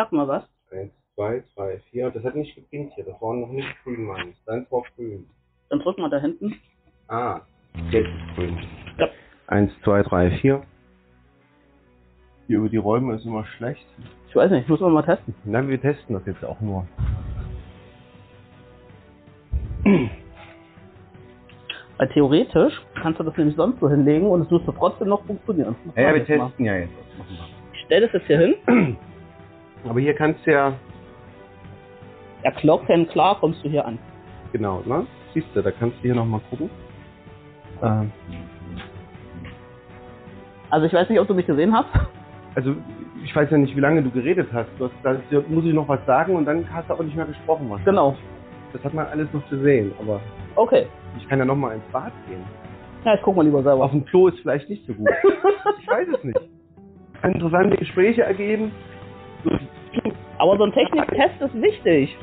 Sag mal was. Eins, zwei, drei, vier. Das hat nicht gepinkt hier. Das war noch nicht grün, Mann. Deins war grün. Dann drück mal da hinten. Ah, jetzt ist grün. Ja. Eins, zwei, drei, vier. Hier über die Räume ist immer schlecht. Ich weiß nicht, muss man mal testen. Nein, wir testen das jetzt auch nur. Weil theoretisch kannst du das nämlich sonst so hinlegen und es müsste trotzdem noch funktionieren. Ja, wir jetzt mal. testen ja jetzt. Ich stell das jetzt hier hin. Aber hier kannst du ja, Ja, Glocken, klar kommst du hier an. genau, ne? Siehst du, da kannst du hier nochmal gucken. Ähm, Also ich weiß nicht, ob du mich gesehen hast. also, ich weiß ja nicht, wie lange du geredet hast. Du hast da muss ich noch was sagen und dann hast du aber nicht mehr gesprochen. Was. Genau. Das hat man alles noch gesehen, aber Okay. ich kann ja nochmal ins Bad gehen. Ja, ich guck mal lieber selber. Auf dem Klo ist vielleicht nicht so gut. Ich weiß es nicht. Kann interessante Gespräche ergeben. Aber so ein Techniktest ist wichtig.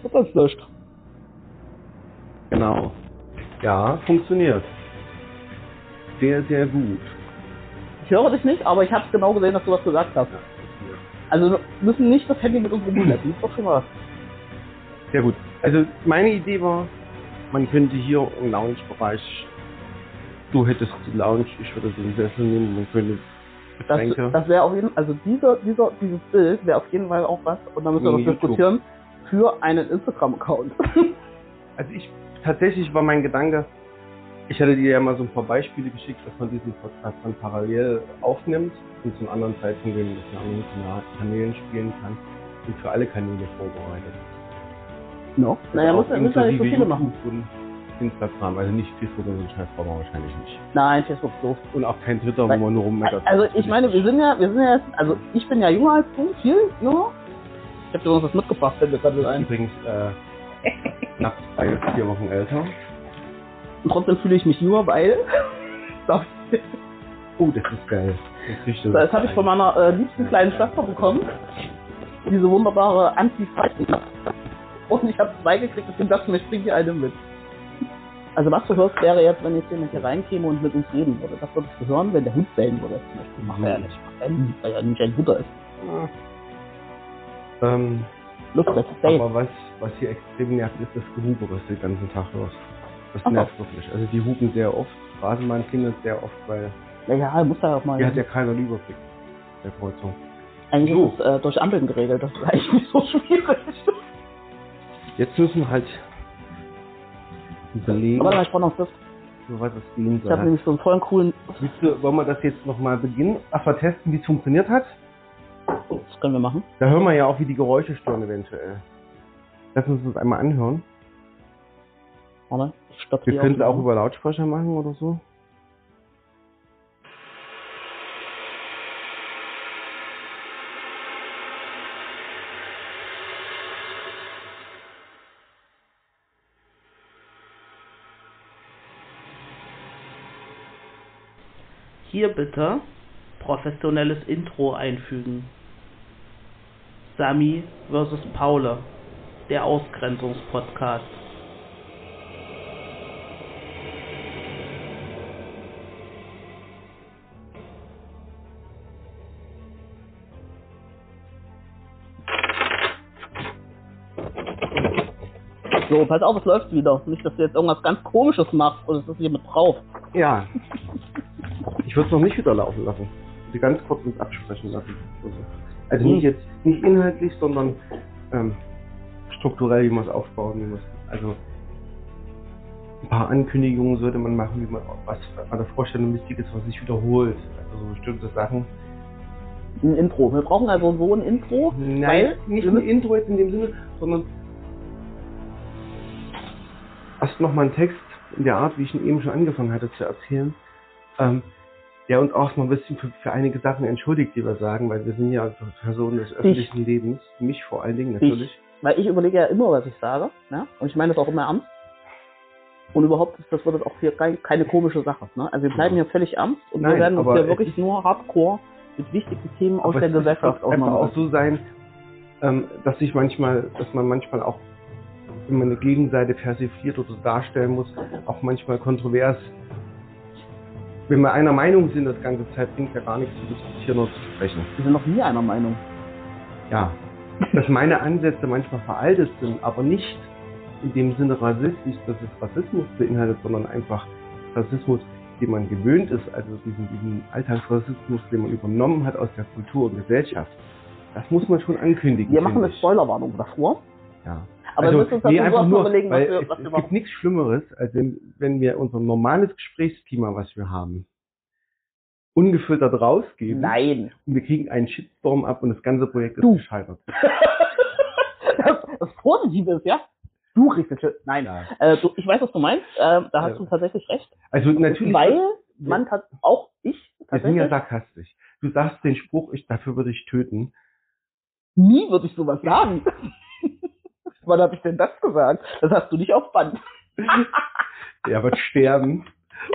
Wird das löscht. Genau. Ja, funktioniert. Sehr, sehr gut. Ich höre dich nicht, aber ich habe genau gesehen, dass du was gesagt hast. Also wir müssen nicht das Handy mit uns. Das ist doch schon was. Sehr gut. Also meine Idee war, man könnte hier im Lounge-Bereich, du hättest die Lounge, ich würde den Sessel nehmen, man könnte Das, das wäre auf jeden Fall, also dieser, dieser, dieses Bild wäre auf jeden Fall auch was, und da müssen wir YouTube. diskutieren, für einen Instagram-Account. Also ich, tatsächlich war mein Gedanke, ich hatte dir ja mal so ein paar Beispiele geschickt, dass man diesen Podcast dann parallel aufnimmt und zum anderen Zeitpunkt den anderen Kana- Kanälen spielen kann und für alle Kanäle vorbereitet. no? Naja, muss Auch ja nicht so viele machen. Und Instagram, also nicht Facebook und so Scheiß brauchen wir wahrscheinlich nicht. Nein, Facebook doof. Und auch kein Twitter, Weil- wo man nur rummeckert. Also ich meine, wir sind ja, wir sind ja jetzt, also ich bin ja jünger als du, viel jünger. Ich habe dir uns was mitgebracht, fällt mir gerade ein. übrigens äh, knapp drei, vier Wochen älter. Und trotzdem fühle ich mich nur, weil. Das, Oh, das ist geil. Das, so das habe ich von meiner äh, liebsten kleinen Schwester bekommen. Diese wunderbare anti Und ich habe zwei gekriegt, deswegen dachte ich mir, ich bringe die eine mit. Also was du hörst, wäre jetzt, wenn jetzt jemand hier reinkäme und mit uns reden würde. Das würdest du hören, wenn der Hund bellen würde. Zum Beispiel. Macht er ja nicht. Nie, weil er nicht ein Butter ist. Ähm, Look, that's safe. aber was, was hier extrem nervt, ist das Gehupe, was du den ganzen Tag hörst. Das so. nervt wirklich. Also die hupen sehr oft. Straßenbahn klingelt sehr oft, weil Ja, muss da auch mal. hier hat ja keiner einen Überblick der Kreuzung. Eigentlich So. ist es äh, durch Ampeln geregelt. Das ist eigentlich nicht so schwierig. Jetzt müssen wir halt überlegen, Aber dann, ich brauche noch für was es gehen Ich habe soll. nämlich so einen vollen coolen. Willst du, wollen wir das jetzt nochmal beginnen? Ach, mal testen, wie es funktioniert hat? Das können wir machen. Da hören wir ja auch, wie die Geräusche stören eventuell. Lass uns das einmal anhören. Warte, ich stopp Wir können es auch über Lautsprecher machen oder so. Hier bitte professionelles Intro einfügen. Sami versus Paule, der Ausgrenzungspodcast. So, pass auf, es läuft wieder. Nicht, dass du jetzt irgendwas ganz komisches machst und es ist hier mit drauf. Ja. Ich würde es noch nicht wieder laufen lassen. Sie ganz kurz uns absprechen lassen. Also, also Mhm. nicht jetzt, nicht inhaltlich, sondern ähm, strukturell, wie man es aufbauen, es, also ein paar Ankündigungen sollte man machen, wie man was bei der Vorstellung wichtig ist, was sich wiederholt. Also so bestimmte Sachen. Ein Intro. Wir brauchen also so ein Intro, Nein, nicht ein Intro jetzt in dem Sinne, sondern erst nochmal ein Text in der Art, wie ich ihn eben schon angefangen hatte zu erzählen, ähm, der uns auch mal ein bisschen für, für einige Sachen entschuldigt, die wir sagen, weil wir sind ja Personen des öffentlichen Lebens, mich vor allen Dingen natürlich. weil ich überlege ja immer, was ich sage, ne? Und ich meine das auch immer ernst. Und überhaupt ist das wird das auch hier kein, keine komische Sache. Ne? Also wir bleiben hier völlig ernst und Nein, wir werden uns hier es wirklich nur hardcore mit wichtigen Themen aus der es ist Gesellschaft einfach auch auseinandersetzen. so sein, ähm, dass sich manchmal, dass man manchmal auch, wenn man eine Gegenseite persifliert oder darstellen muss, auch manchmal kontrovers. Wenn wir einer Meinung sind, das ganze Zeit bringt ja gar nichts zu diskutieren oder zu sprechen. Wir sind noch nie einer Meinung. ja, dass meine Ansätze manchmal veraltet sind, aber nicht in dem Sinne rassistisch, dass es Rassismus beinhaltet, sondern einfach Rassismus, den man gewöhnt ist, also diesen, diesen Alltagsrassismus, den man übernommen hat aus der Kultur und Gesellschaft. Das muss man schon ankündigen. Wir machen eine. Spoilerwarnung davor. Ja. Aber also, wir müssen uns nee, dazu einfach nur, überlegen, was wir, es, was wir es machen. gibt nichts Schlimmeres, als wenn, wenn wir unser normales Gesprächsklima, was wir haben, ungefiltert rausgeben Nein. und wir kriegen einen Shitstorm ab und das ganze Projekt ist Du. gescheitert. das, das Positive ist, ja? Du den Shit. Nein. Ja. Äh, du, ich weiß, was du meinst. Äh, da hast Ja. du tatsächlich recht. Also natürlich, Weil man hat auch ich wir sind ja sarkastisch. Du sagst den Spruch, ich, dafür würde ich töten. nie würde ich sowas sagen. Wann habe ich denn das gesagt? Das hast du nicht auf Band. Der wird sterben.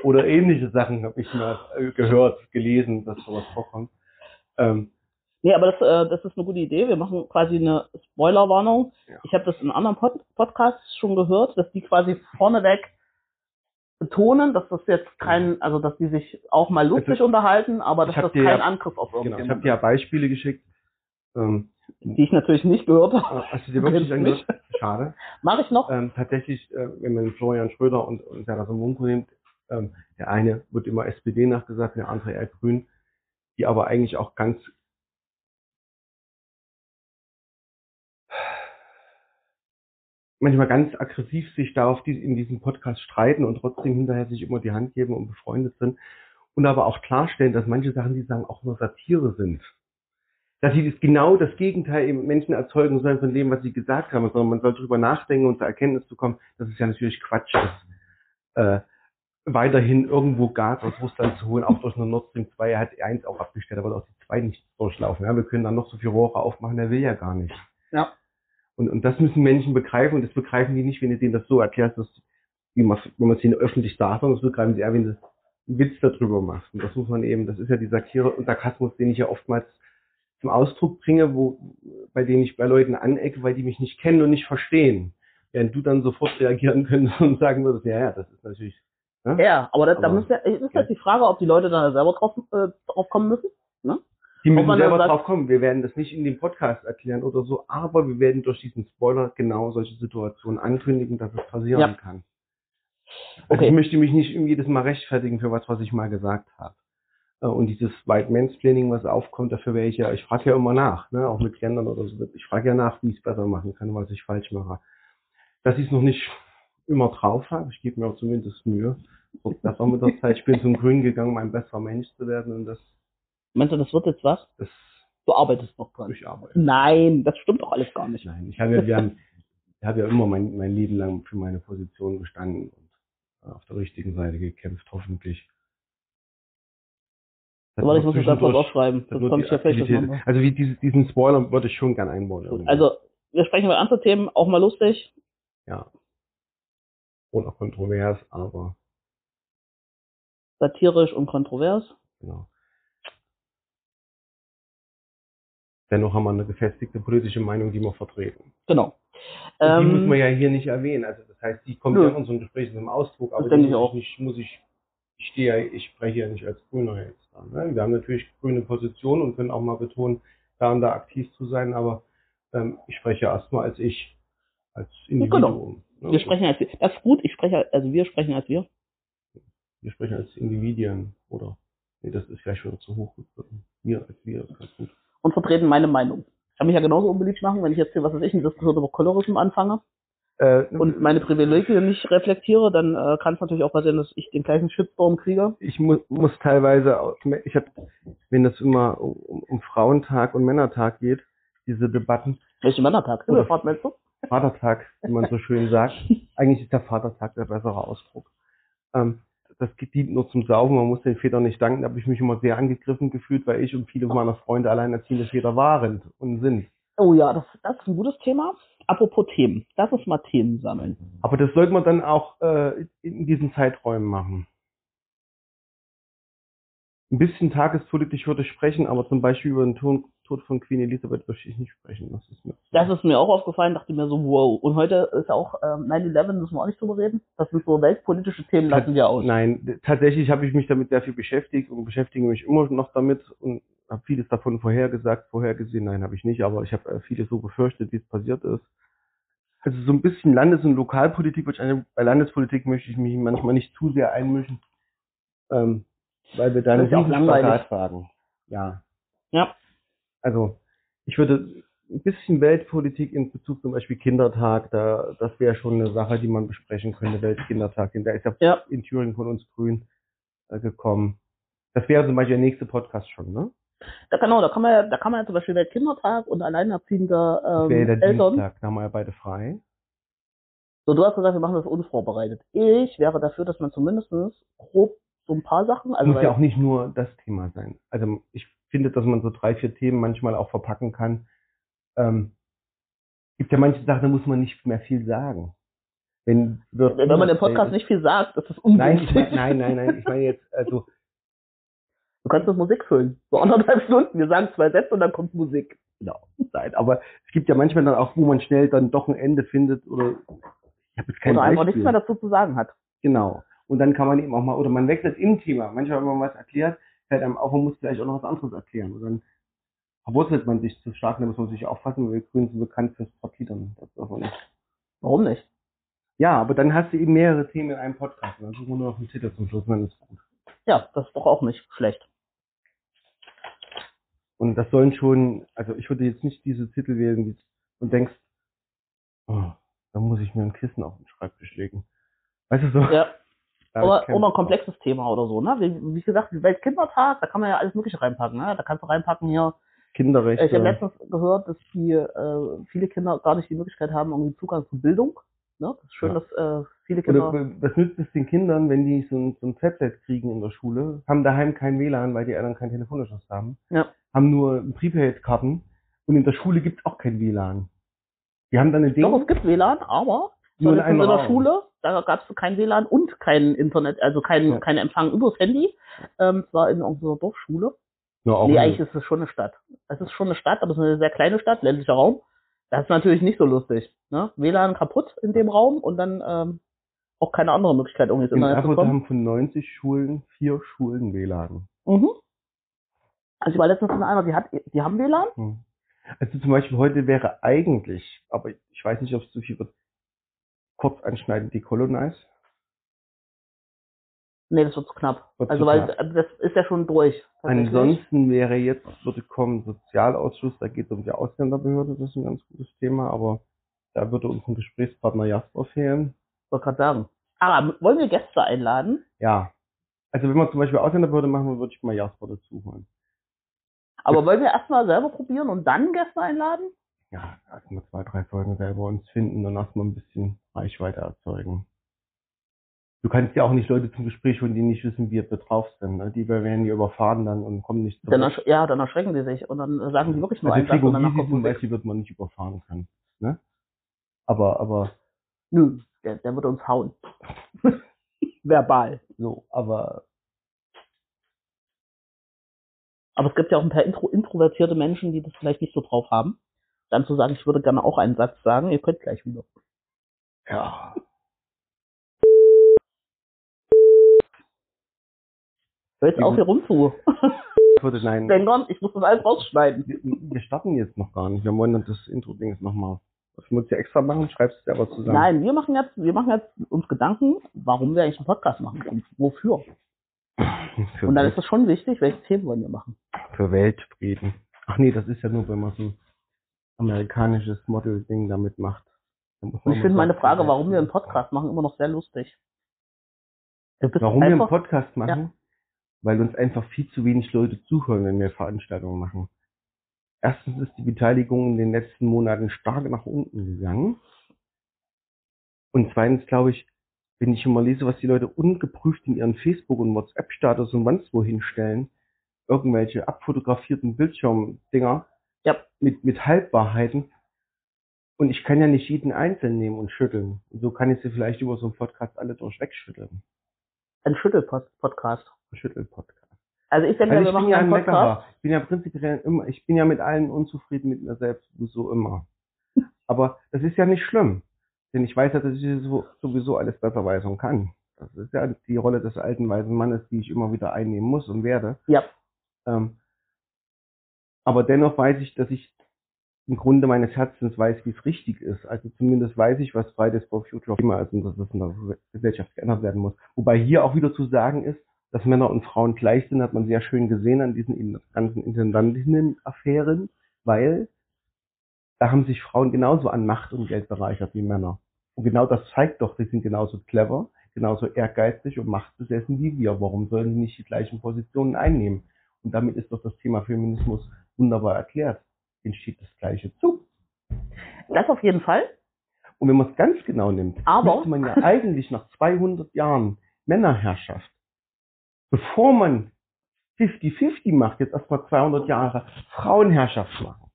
Oder ähnliche Sachen habe ich mal äh, gehört, gelesen, dass sowas vorkommt. Ähm, Nee, aber das, äh, das ist eine gute Idee. Wir machen quasi eine Spoilerwarnung. Ja. Ich habe das in anderen Pod Podcasts schon gehört, dass die quasi vorneweg betonen, dass das jetzt kein, also dass die sich auch mal lustig Also, unterhalten, aber dass das kein ja- Angriff auf genau, ich habe irgendjemanden dir ja Beispiele geschickt. Ähm, die ich natürlich nicht gehört habe. hast du dir wirklich angehört? Schade. Mache ich noch? Ähm, tatsächlich, äh, wenn man Florian Schröder und, und Sarah Munko nimmt, ähm, der eine wird immer SPD nachgesagt, der andere eher Grün, die aber eigentlich auch ganz manchmal ganz aggressiv sich da auf die, in diesem Podcast streiten und trotzdem hinterher sich immer die Hand geben und befreundet sind und aber auch klarstellen, dass manche Sachen, die sagen, auch nur Satire sind. Dass sie das genau das Gegenteil im Menschen erzeugen sollen von dem, was sie gesagt haben, sondern man soll drüber nachdenken und zur Erkenntnis zu kommen, dass es ja natürlich Quatsch ist, äh, weiterhin irgendwo Gas aus Russland zu holen, auch durch eine Nord Stream 2. Er hat eins auch abgestellt, aber auch die 2 nicht durchlaufen. Ja, wir können dann noch so viel Rohre aufmachen, der will ja gar nicht. Ja. Und, und das müssen Menschen begreifen und das begreifen die nicht, wenn du denen das so erklärst, dass, wie man, wenn man es ihnen öffentlich sagt, sondern das begreifen sie eher, wenn du einen Witz darüber machst. Und das muss man eben, das ist ja die Satire und Sarkasmus, den ich ja oftmals zum Ausdruck bringe, wo, bei denen ich bei Leuten anecke, weil die mich nicht kennen und nicht verstehen. Während du dann sofort reagieren könntest und sagen würdest, ja, ja, das ist natürlich, ne? Ja, aber, das, da Aber- muss ja, ist jetzt die Frage, ob die Leute da selber drauf, äh, drauf kommen müssen. Ne? Die müssen selber sagt- drauf kommen. Wir werden das nicht in dem Podcast erklären oder so, aber wir werden durch diesen Spoiler genau solche Situationen ankündigen, dass es passieren Ja. kann. Also Okay. ich möchte mich nicht irgendwie jedes Mal rechtfertigen für was, was ich mal gesagt habe. Äh, Und dieses White Mansplaining, was aufkommt, dafür wäre ich ja, ich frage ja immer nach, ne, auch mit Kindern oder so. Ich frage ja nach, wie ich es besser machen kann, was ich falsch mache. Dass ich es noch nicht immer drauf habe, ich gebe mir auch zumindest Mühe. Und das auch mit der Zeit. Ich bin zum Grün gegangen, um ein besserer Mensch zu werden und das, Meinst du, das wird jetzt was? das Du arbeitest noch dran. durcharbeiten. Nein, das stimmt doch alles gar nicht. Nein, ich habe ja, wir haben, ich habe ja immer mein, mein Leben lang für meine Position gestanden und auf der richtigen Seite gekämpft, hoffentlich. Aber ich muss das was zwischendurch- aufschreiben, das ich ja vielleicht. Also wie dieses, diesen Spoiler würde ich schon gern einbauen. Irgendwie. Also, wir sprechen über andere Themen, auch mal lustig. ja. Oder kontrovers, aber satirisch und kontrovers. genau. Dennoch haben wir eine gefestigte politische Meinung, die wir vertreten. Genau. Und die Ähm, muss man ja hier nicht erwähnen. Also das heißt, die kommt ja in unseren Gesprächen zum Ausdruck, aber Das die ich muss auch. nicht, muss ich, ich stehe ich spreche ja nicht als Grüner jetzt da. Ne? Wir haben natürlich grüne Position und können auch mal betonen, da und da aktiv zu sein, aber ähm, ich spreche ja erstmal als ich, als Individuum. ne? wir sprechen als wir. Das ist gut, ich spreche, also wir sprechen als wir. wir sprechen als Individuen, oder? Nee, das ist vielleicht schon zu hoch. Wir als wir ist ganz gut. und vertreten meine Meinung. Ich kann mich ja genauso unbeliebt machen, wenn ich jetzt hier, was weiß ich, eine Diskussion über Colorism anfange Äh, und meine Privilegien nicht reflektiere, dann äh, kann es natürlich auch passieren, dass ich den gleichen Shitstorm kriege. ich mu muss teilweise, ich habe, wenn das immer um, um Frauentag und Männertag geht, diese Debatten, Welchen Männertag? Oder- Oder Vatertag? du? Vatertag, wie man so schön sagt, eigentlich ist der Vatertag der bessere Ausdruck. Ähm, das dient nur zum Saufen, man muss den Vätern nicht danken, da habe ich mich immer sehr angegriffen gefühlt, weil ich und viele meiner Freunde alleinerziehende Väter waren und sind. Oh ja, das, das ist ein gutes Thema. Apropos Themen. Lass uns mal Themen sammeln. Aber das sollte man dann auch äh, in diesen Zeiträumen machen. Ein bisschen tagespolitisch würde ich sprechen, aber zum Beispiel über den Ton, Tod von Queen Elizabeth ich nicht sprechen. Das ist mir Das ist mir auch aufgefallen, dachte mir so, wow. Und heute ist auch ähm, 9-11, müssen wir auch nicht drüber reden. Das sind so weltpolitische Themen, lassen wir aus. Nein, tatsächlich habe ich mich damit sehr viel beschäftigt und beschäftige mich immer noch damit und habe vieles davon vorhergesagt, vorhergesehen. Nein, habe ich nicht, aber ich habe äh, vieles so befürchtet, wie es passiert ist. Also so ein bisschen Landes- und Lokalpolitik, bei Landespolitik möchte ich mich manchmal nicht zu sehr einmischen, ähm, weil wir da ja auch langweilig. Tragen. Ja, Ja. Also ich würde ein bisschen Weltpolitik in Bezug zum Beispiel Kindertag, da das wäre schon eine Sache, die man besprechen könnte, Weltkindertag, denn der ist ja, Ja. in Thüringen von uns Grün äh, gekommen. Das wäre zum Beispiel der nächste Podcast schon, ne? Da, genau, da kann man ja, da kann man ja zum Beispiel Weltkindertag und alleinerziehende Das ähm, der Eltern. Dienstag, da haben wir ja beide frei. So, du hast gesagt, wir machen das unvorbereitet. Ich wäre dafür, dass man zumindest grob so ein paar Sachen, also muss ja auch nicht nur das Thema sein. Also ich finde, dass man so drei, vier Themen manchmal auch verpacken kann. Ähm, gibt ja manche Sachen, da muss man nicht mehr viel sagen. Wenn, wird wenn man im Podcast nicht viel sagt, ist das Nein, ungünstig. mein, nein, nein, nein. Ich meine jetzt, also Du kannst mit Musik füllen. So anderthalb Stunden. Wir sagen zwei Sätze und dann kommt Musik. genau, nein. Aber es gibt ja manchmal dann auch, wo man schnell dann doch ein Ende findet oder ich habe jetzt kein Oder einfach nichts mehr dazu zu sagen hat. Genau. Und dann kann man eben auch mal, oder man wechselt im Thema. Manchmal, wenn man was erklärt, fällt einem auf, man muss vielleicht auch noch was anderes erklären. Und dann verwurzelt man sich zu stark, da muss man sich aufpassen, weil wir Grünen sind bekannt fürs Torpedern. Das darf man nicht. Warum nicht? Ja, aber dann hast du eben mehrere Themen in einem Podcast. Und dann suchen wir nur noch einen Titel zum Schluss, und dann ist gut. Ja, das ist doch auch nicht schlecht. Und das sollen schon, also ich würde jetzt nicht diese Titel wählen die, und denkst, oh, da muss ich mir ein Kissen auf den Schreibtisch legen. Weißt du so? Ja. Oder, oder ein komplexes Thema oder so, ne? Wie, wie gesagt, Weltkindertag, da kann man ja alles Mögliche reinpacken, ne? Da kannst du reinpacken hier. Kinderrechte. Ich habe letztens gehört, dass die äh, viele Kinder gar nicht die Möglichkeit haben, irgendwie Zugang zu Bildung. Ne? Das ist schön, Ja. dass äh, viele Kinder. Oder was nützt es den Kindern, wenn die so ein, so ein Tablet kriegen in der Schule, haben daheim kein WLAN, weil die Eltern keinen Telefonanschluss haben, Ja. haben nur Prepaid-Karten und in der Schule gibt es auch kein WLAN. Die haben dann ein Ding, Doch, es gibt WLAN, aber nur in in, Raum. Schule, da gab es kein WLAN und kein Internet, also kein, Ja. kein Empfang übers Handy. Ähm, es war in unserer Dorfschule. Nur auch nee, eigentlich ist es schon eine Stadt. Es ist schon eine Stadt, aber es ist eine sehr kleine Stadt, ländlicher Raum. Das ist natürlich nicht so lustig. Ne? WLAN kaputt in dem Raum und dann ähm, auch keine andere Möglichkeit, irgendwie ins in Internet zu kommen. haben von 90 Schulen vier Schulen WLAN. Mhm. Also ich war letztens in einer, die hat, die haben WLAN. Hm. Also zum Beispiel heute wäre eigentlich, aber ich weiß nicht, ob es zu viel wird, kurz anschneiden, decolonize. Nee, das wird zu knapp. Wird also zu weil knapp. das ist ja schon durch. Ansonsten wäre jetzt, würde kommen Sozialausschuss, da geht es um die Ausländerbehörde, das ist ein ganz gutes Thema, aber da würde uns ein Gesprächspartner Jasper fehlen. Ich wollte gerade sagen. Ah, wollen wir Gäste einladen? Ja. Also wenn wir zum Beispiel Ausländerbehörde machen, würde ich mal Jasper dazu holen. Aber wollen wir erstmal selber probieren und dann Gäste einladen? Ja, erstmal zwei, drei Folgen selber uns finden und erstmal ein bisschen Reichweite erzeugen. Du kannst ja auch nicht Leute zum Gespräch holen, die nicht wissen, wie wir drauf sind. Ne? Die werden ja überfahren dann und kommen nicht Dann zurück. ersch ja, dann erschrecken die sich und dann sagen die wirklich nur Also einen Satz und danach Gregor kommt zum. Beispiel wird man nicht überfahren können. Ne? Aber, aber, Nö, der, der wird uns hauen. Verbal. so, aber Aber es gibt ja auch ein paar intro introvertierte Menschen, die das vielleicht nicht so drauf haben. Dann zu sagen, ich würde gerne auch einen Satz sagen, ihr könnt gleich wieder. ja. Hör jetzt auf, hier rumzu. Ich würde, nein, Denkern, ich muss das alles rausschneiden. wir, wir starten jetzt noch gar nicht. Wir wollen dann das Intro-Ding jetzt nochmal. Das muss ja extra machen, schreibst du aber zusammen. Nein, wir machen jetzt, wir machen jetzt uns Gedanken, warum wir eigentlich einen Podcast machen und wofür. Für, Und dann ist es schon wichtig, welche Themen wollen wir machen. für Weltfrieden. Ach nee, das ist ja nur, wenn man so amerikanisches Model-Ding damit macht. Und ich finde meine Frage, warum wir einen. Podcast machen, immer noch sehr lustig. Warum wir einen Podcast machen? Weil uns einfach viel zu wenig Leute zuhören, wenn wir Veranstaltungen machen. Erstens ist die Beteiligung in den letzten Monaten stark nach unten gegangen. Und zweitens glaube ich, wenn ich immer lese, was die Leute ungeprüft in ihren Facebook- und WhatsApp-Status und sonst wo hinstellen, irgendwelche abfotografierten Bildschirmdinger Ja. mit, mit Halbwahrheiten. Und ich kann ja nicht jeden einzeln nehmen und schütteln. Und so kann ich sie vielleicht über so einen Podcast alle durchwegschütteln. ein Schüttel-Podcast. Schüttel-Podcast. Also ich denke, Also wir ich bin machen ja ein Podcast. Meckerer. Ich bin ja prinzipiell immer, ich bin ja mit allen unzufrieden mit mir selbst, so immer. Aber das ist ja nicht schlimm. Denn ich weiß ja, dass ich so- sowieso alles besser weiß und kann. Das ist ja die Rolle des alten weisen Mannes, die ich immer wieder einnehmen muss und werde. Ja. Ähm, Aber dennoch weiß ich, dass ich im Grunde meines Herzens weiß, wie es richtig ist. Also zumindest weiß ich, was Fridays for Future immer ist und dass das in der Gesellschaft geändert werden muss. Wobei hier auch wieder zu sagen ist, dass Männer und Frauen gleich sind, hat man sehr schön gesehen an diesen ganzen Intendantinnen-Affären, weil da haben sich Frauen genauso an Macht und Geld bereichert wie Männer. Und genau das zeigt doch, die sind genauso clever, genauso ehrgeizig und machtbesessen wie wir. Warum sollen sie nicht die gleichen Positionen einnehmen? Und damit ist doch das Thema Feminismus wunderbar erklärt. Den steht das Gleiche zu. Das auf jeden Fall. Und wenn man es ganz genau nimmt, Aber- müsste man ja eigentlich nach 200 Jahren Männerherrschaft, bevor man 50-50 macht, jetzt erstmal 200 Jahre Frauenherrschaft machen.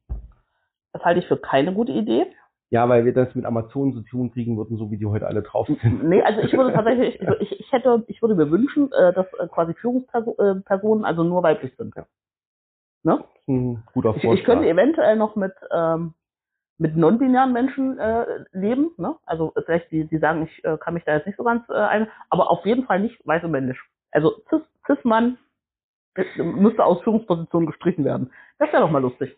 Das halte ich für keine gute Idee. Ja, weil wir das mit Amazon zu tun kriegen würden, so wie die heute alle drauf sind. Nee, also ich würde tatsächlich, ich, ich, hätte, ich würde mir wünschen, äh, dass äh, quasi Führungspersonen Personen also nur weiblich sind. Ja. Ne? Das ist ein guter Ich, Vorschlag. ich könnte eventuell noch mit ähm, mit non-binären Menschen äh, leben, ne? Also vielleicht die, die sagen, ich äh, kann mich da jetzt nicht so ganz äh, ein, aber auf jeden Fall nicht weiß und männlich. Also cis, cis Mann äh, müsste aus Führungspositionen gestrichen werden. Das wäre doch mal lustig.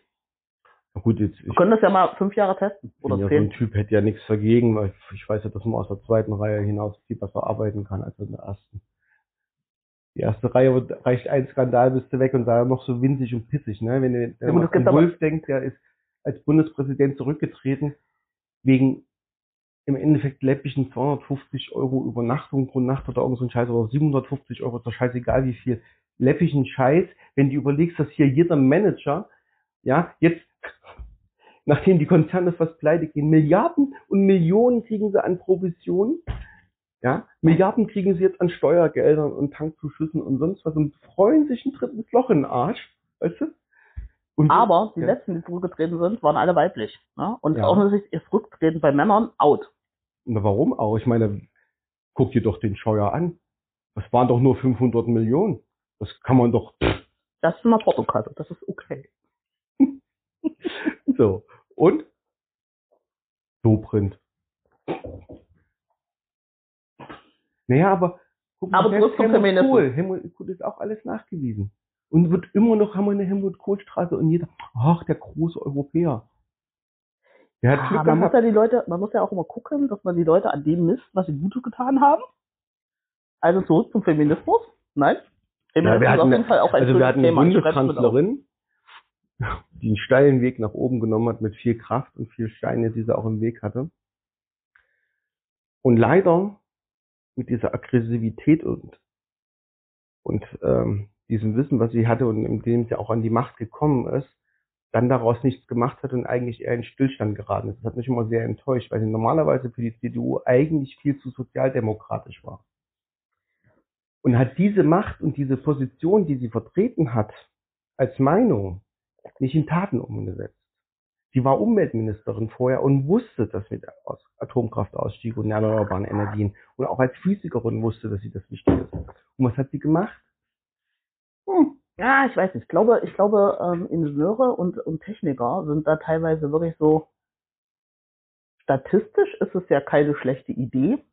Na Gut, jetzt, ich Wir können das ja mal fünf Jahre testen oder ja so ein zehn. Typ, hätte ja nichts dagegen, weil ich weiß ja, dass man aus der zweiten Reihe hinaus viel besser arbeiten kann als in der ersten. Die erste Reihe reicht ein Skandal, bist du weg und da noch so winzig und pissig, ne? Wenn, du- Ja, an Wolf denkt, der ist als Bundespräsident zurückgetreten, wegen im Endeffekt läppischen 250 Euro Übernachtung pro Nacht oder irgend so ein Scheiß oder 750 Euro, ist doch scheißegal wie viel läppischen Scheiß, wenn du überlegst, dass hier jeder Manager, ja, jetzt, nachdem die Konzerne fast pleite gehen, Milliarden und Millionen kriegen sie an Provisionen, ja, Milliarden kriegen sie jetzt an Steuergeldern und Tankzuschüssen und sonst was und freuen sich ein drittes Loch in den Arsch, weißt du? Und Aber die ja. letzten, die zurückgetreten sind, waren alle weiblich. Ne? Und Ja. auch nur sich ist Rücktreten bei Männern out. Na, warum auch? Ich meine, guck dir doch den Scheuer an. Das waren doch nur 500 Millionen. Das kann man doch, Das ist eine Portokasse, das ist okay. so. Und? Dobrindt. Naja, aber guck Aber selbst zurück zum Helmut. Kohl. Kohl ist auch alles nachgewiesen. Und wird immer noch, haben wir eine Helmut Kohl-Straße und jeder, ach, der große Europäer. Der hat Ah, Glück man muss ja die Leute, man muss ja auch immer gucken, dass man die Leute an dem misst, was sie Gutes getan haben. Also zurück zum Feminismus. Nein. Feminismus wir ist auf hatten- jeden Fall auch ein Also wir hatten eine Thema. Bundeskanzlerin, die einen steilen Weg nach oben genommen hat mit viel Kraft und viel Steine, die sie auch im Weg hatte. Und leider mit dieser Aggressivität und, und ähm, diesem Wissen, was sie hatte und in dem sie auch an die Macht gekommen ist, dann daraus nichts gemacht hat und eigentlich eher in Stillstand geraten ist. Das hat mich immer sehr enttäuscht, weil sie normalerweise für die CDU eigentlich viel zu sozialdemokratisch war. Und hat diese Macht und diese Position, die sie vertreten hat, als Meinung, nicht in Taten umgesetzt. Sie war Umweltministerin vorher und wusste das mit Aus- Atomkraftausstieg und erneuerbaren Energien. Und auch als Physikerin wusste, dass sie das wichtig ist. Und was hat sie gemacht? Hm. Ja, ich weiß nicht. Ich glaube, ich glaube, ähm, Ingenieure und, und Techniker sind da teilweise wirklich so. Statistisch ist es ja keine schlechte Idee.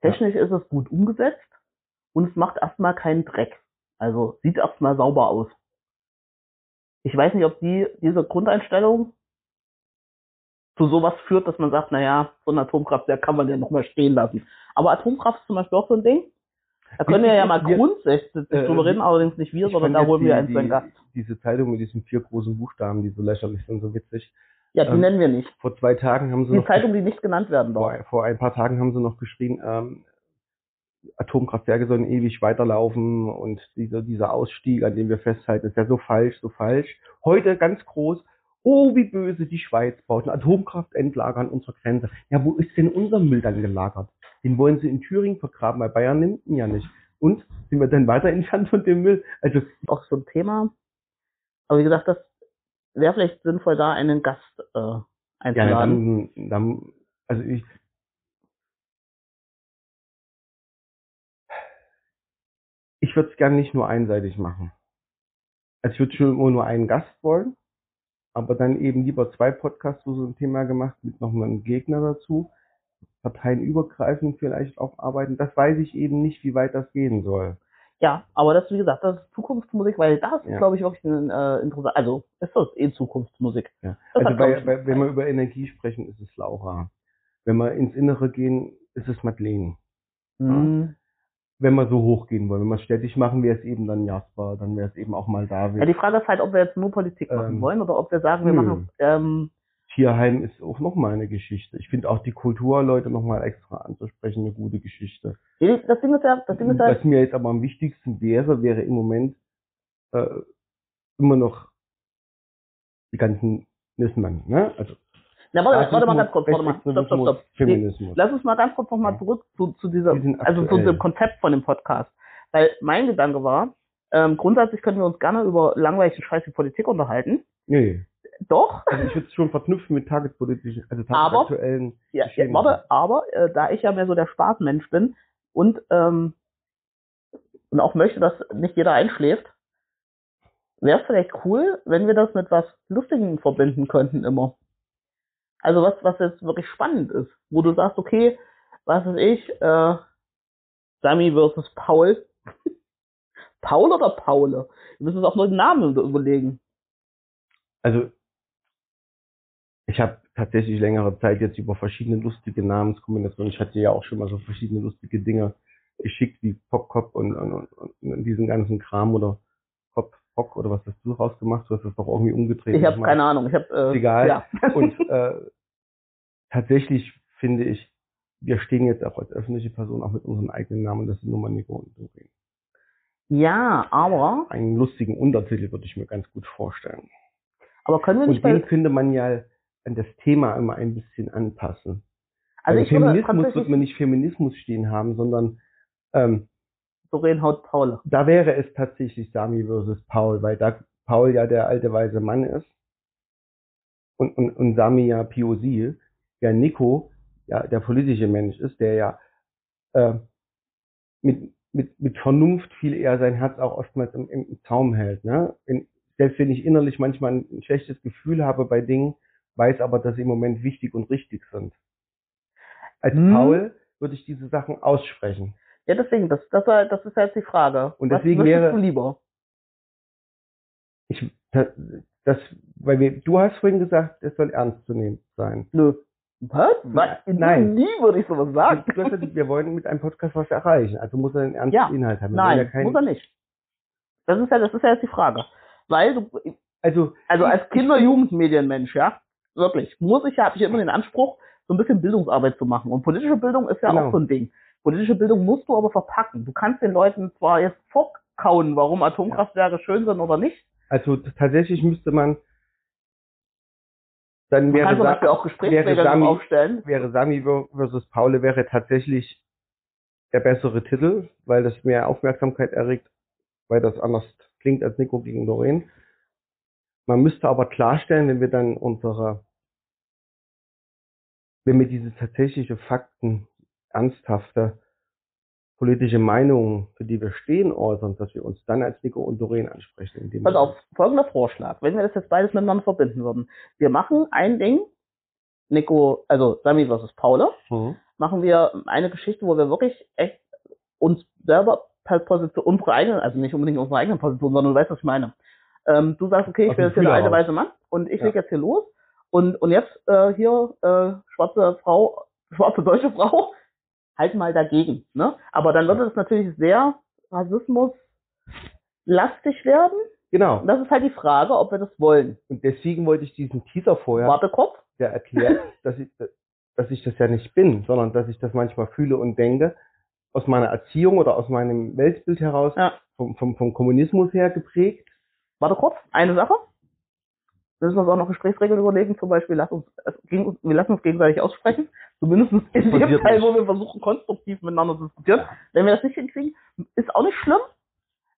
Technisch ist es gut umgesetzt und es macht erstmal keinen Dreck. Also sieht erstmal sauber aus. Ich weiß nicht, ob die diese Grundeinstellung zu sowas führt, dass man sagt, naja, so ein Atomkraftwerk kann man ja noch mal stehen lassen. Aber Atomkraft ist zum Beispiel auch so ein Ding. Da können wir ja mal Wir- grundsätzlich äh, drüber reden, allerdings nicht wir, sondern da holen wir die- einen seinen die- Gast. Diese Zeitung mit diesen vier großen Buchstaben, die so lächerlich sind, so witzig. Ja, die ähm, nennen wir nicht. Vor zwei Tagen haben sie Die noch Zeitung, die nicht genannt werden vor, darf. vor ein paar Tagen haben sie noch geschrieben, ähm, Atomkraftwerke sollen ewig weiterlaufen und dieser, dieser Ausstieg, an dem wir festhalten, ist ja so falsch, so falsch. Heute ganz groß, oh, wie böse die Schweiz baut ein Atomkraftendlager an unserer Grenze. Ja, wo ist denn unser Müll dann gelagert? Den wollen sie in Thüringen vergraben, weil Bayern nimmt ihn ja nicht. Und sind wir dann weiter entfernt von dem Müll? Also, Auch so ein Thema. Aber wie gesagt, das wäre vielleicht sinnvoll, da einen Gast äh, ja, einzuladen. dann, dann, also ich, ich würde es gerne nicht nur einseitig machen. Also ich würde schon immer nur einen Gast wollen, aber dann eben lieber zwei Podcasts zu so einem Thema gemacht, mit noch einem Gegner dazu, parteienübergreifend vielleicht auch arbeiten. Das weiß ich eben nicht, wie weit das gehen soll. Ja, aber das, wie gesagt, das ist Zukunftsmusik, weil das ist, Ja. glaube ich, wirklich ein äh, interessant, also ist das eh Zukunftsmusik. Ja. Also bei, bei, wenn wir über Energie sprechen, ist es Laura. Wenn wir ins Innere gehen, ist es Madeleine. Mhm. Wenn wir so hochgehen wollen, wenn wir es städtisch machen, wäre es eben dann Jasper, dann wäre es eben auch mal Ja, David. die Frage ist halt, ob wir jetzt nur Politik machen Ähm, wollen oder ob wir sagen, wir nö. machen ähm, Tierheim ist auch nochmal eine Geschichte. Ich finde auch die Kulturleute nochmal extra anzusprechen, eine gute Geschichte. das Ding ist ja, das Ding ist halt, Was mir jetzt aber am wichtigsten wäre, wäre im Moment äh, immer noch die ganzen Nissmann, ne? Also na, warte, Rassismus, warte mal ganz kurz, warte mal, stopp, stopp, stopp. Feminismus. Lass uns mal ganz kurz nochmal Ja. zurück zu, zu dieser, also zu dem Konzept von dem Podcast. Weil mein Gedanke war, ähm, grundsätzlich können wir uns gerne über langweilige Scheiß wie Politik unterhalten. Nee, Doch, also ich würde es schon verknüpfen mit tagespolitischen, also Aber- tagesaktuellen ja, ja, Geschehnissen. warte, aber äh, da ich ja mehr so der Spaßmensch bin und ähm, und auch möchte, dass nicht jeder einschläft, wäre es vielleicht cool, wenn wir das mit was Lustigem verbinden könnten immer. Also was, was jetzt wirklich spannend ist, wo du sagst, okay, was ist ich, äh, Sammy versus Paul. Paul oder Paule? Wir müssen uns auch nur den Namen überlegen. Also ich habe tatsächlich längere Zeit jetzt über verschiedene lustige Namenskombinationen. Ich hatte ja auch schon mal so verschiedene lustige Dinge geschickt, wie Popcop und, und, und, und diesen ganzen Kram oder Rock oder was hast du rausgemacht? Du hast das doch irgendwie umgedreht. Ich habe keine Ahnung. Ich habe äh, egal. Ja. Und äh, tatsächlich finde ich, wir stehen jetzt auch als öffentliche Person auch mit unserem eigenen Namen, das ist Nummer Nico und Doreen. ja, aber Einen lustigen Untertitel würde ich mir ganz gut vorstellen. aber können wir nicht Und den könnte man ja an das Thema immer ein bisschen anpassen. also Also, ich würde Feminismus wird man nicht Feminismus stehen haben, sondern ähm, Doreen haut Paul. da wäre es tatsächlich Sami versus Paul, weil da Paul ja der alte weise Mann ist und, und, und Sami ja POC, der Nico ja der politische Mensch ist, der ja äh, mit, mit, mit Vernunft viel eher sein Herz auch oftmals im, im Zaum hält. Ne? In, selbst wenn ich innerlich manchmal ein schlechtes Gefühl habe bei Dingen, weiß aber, dass sie im Moment wichtig und richtig sind. Als Hm. Paul würde ich diese Sachen aussprechen. Ja, deswegen, das, das, das ist jetzt die Frage. Und Was deswegen möchtest wäre- du lieber? Ich, das, weil wir, du hast vorhin gesagt, es soll ernst zu nehmen sein. Nö. Was? Was? Nein. Nie würde ich sowas sagen. Du hast gesagt, wir wollen mit einem Podcast was erreichen. Also muss er einen ernsten Ja. Inhalt haben. Wir Nein, ja kein- muss er nicht. Das ist ja, das ist ja jetzt die Frage. Weil du, Also, also als Kinder-Jugendmedienmensch, ja, wirklich, muss ich ja, habe ich ja immer den Anspruch, so ein bisschen Bildungsarbeit zu machen. Und politische Bildung ist ja Genau. auch so ein Ding. Politische Bildung musst du aber verpacken. Du kannst den Leuten zwar jetzt vorkauen, warum Atomkraftwerke schön sind oder nicht. also tatsächlich müsste man dann Man wäre, kann Sa- Beispiel auch Gesprächsregeln Sami- aufstellen. wäre Sami versus Paule wäre tatsächlich der bessere Titel, weil das mehr Aufmerksamkeit erregt, weil das anders klingt als Nico gegen Doreen. Man müsste aber klarstellen, wenn wir dann unsere, wenn wir diese tatsächliche Fakten, ernsthafte politische Meinungen, für die wir stehen, äußern, dass wir uns dann als Nico und Doreen ansprechen. in dem Pass auf, folgender Vorschlag. Wenn wir das jetzt beides miteinander verbinden würden. Wir machen ein Ding, Nico, also Sami versus Paula, Mhm. machen wir eine Geschichte, wo wir wirklich echt uns selber per Position, unsere eigenen, also nicht unbedingt unsere eigenen Position, sondern du weißt, was ich meine. Ähm, du sagst, okay, ich bin dem jetzt hier der alte weiße Mann und ich Ja. leg jetzt hier los und, und jetzt äh, hier äh, schwarze Frau, schwarze deutsche Frau, halt mal dagegen. Ne? Aber dann würde das natürlich sehr Rassismus lastig werden. Genau. Und das ist halt die Frage, ob wir das wollen. Und deswegen wollte ich diesen Teaser vorher Warte kurz. der erklärt, dass ich, dass ich das ja nicht bin, sondern dass ich das manchmal fühle und denke, aus meiner Erziehung oder aus meinem Weltbild heraus, Ja. vom, vom, vom Kommunismus her geprägt. Warte kurz, eine Sache. Wir müssen uns auch noch Gesprächsregeln überlegen, zum Beispiel, lass uns, es gegen, wir lassen uns gegenseitig aussprechen. Zumindest in dem Teil, nicht. wo wir versuchen, konstruktiv miteinander zu diskutieren. Wenn wir das nicht hinkriegen, ist auch nicht schlimm.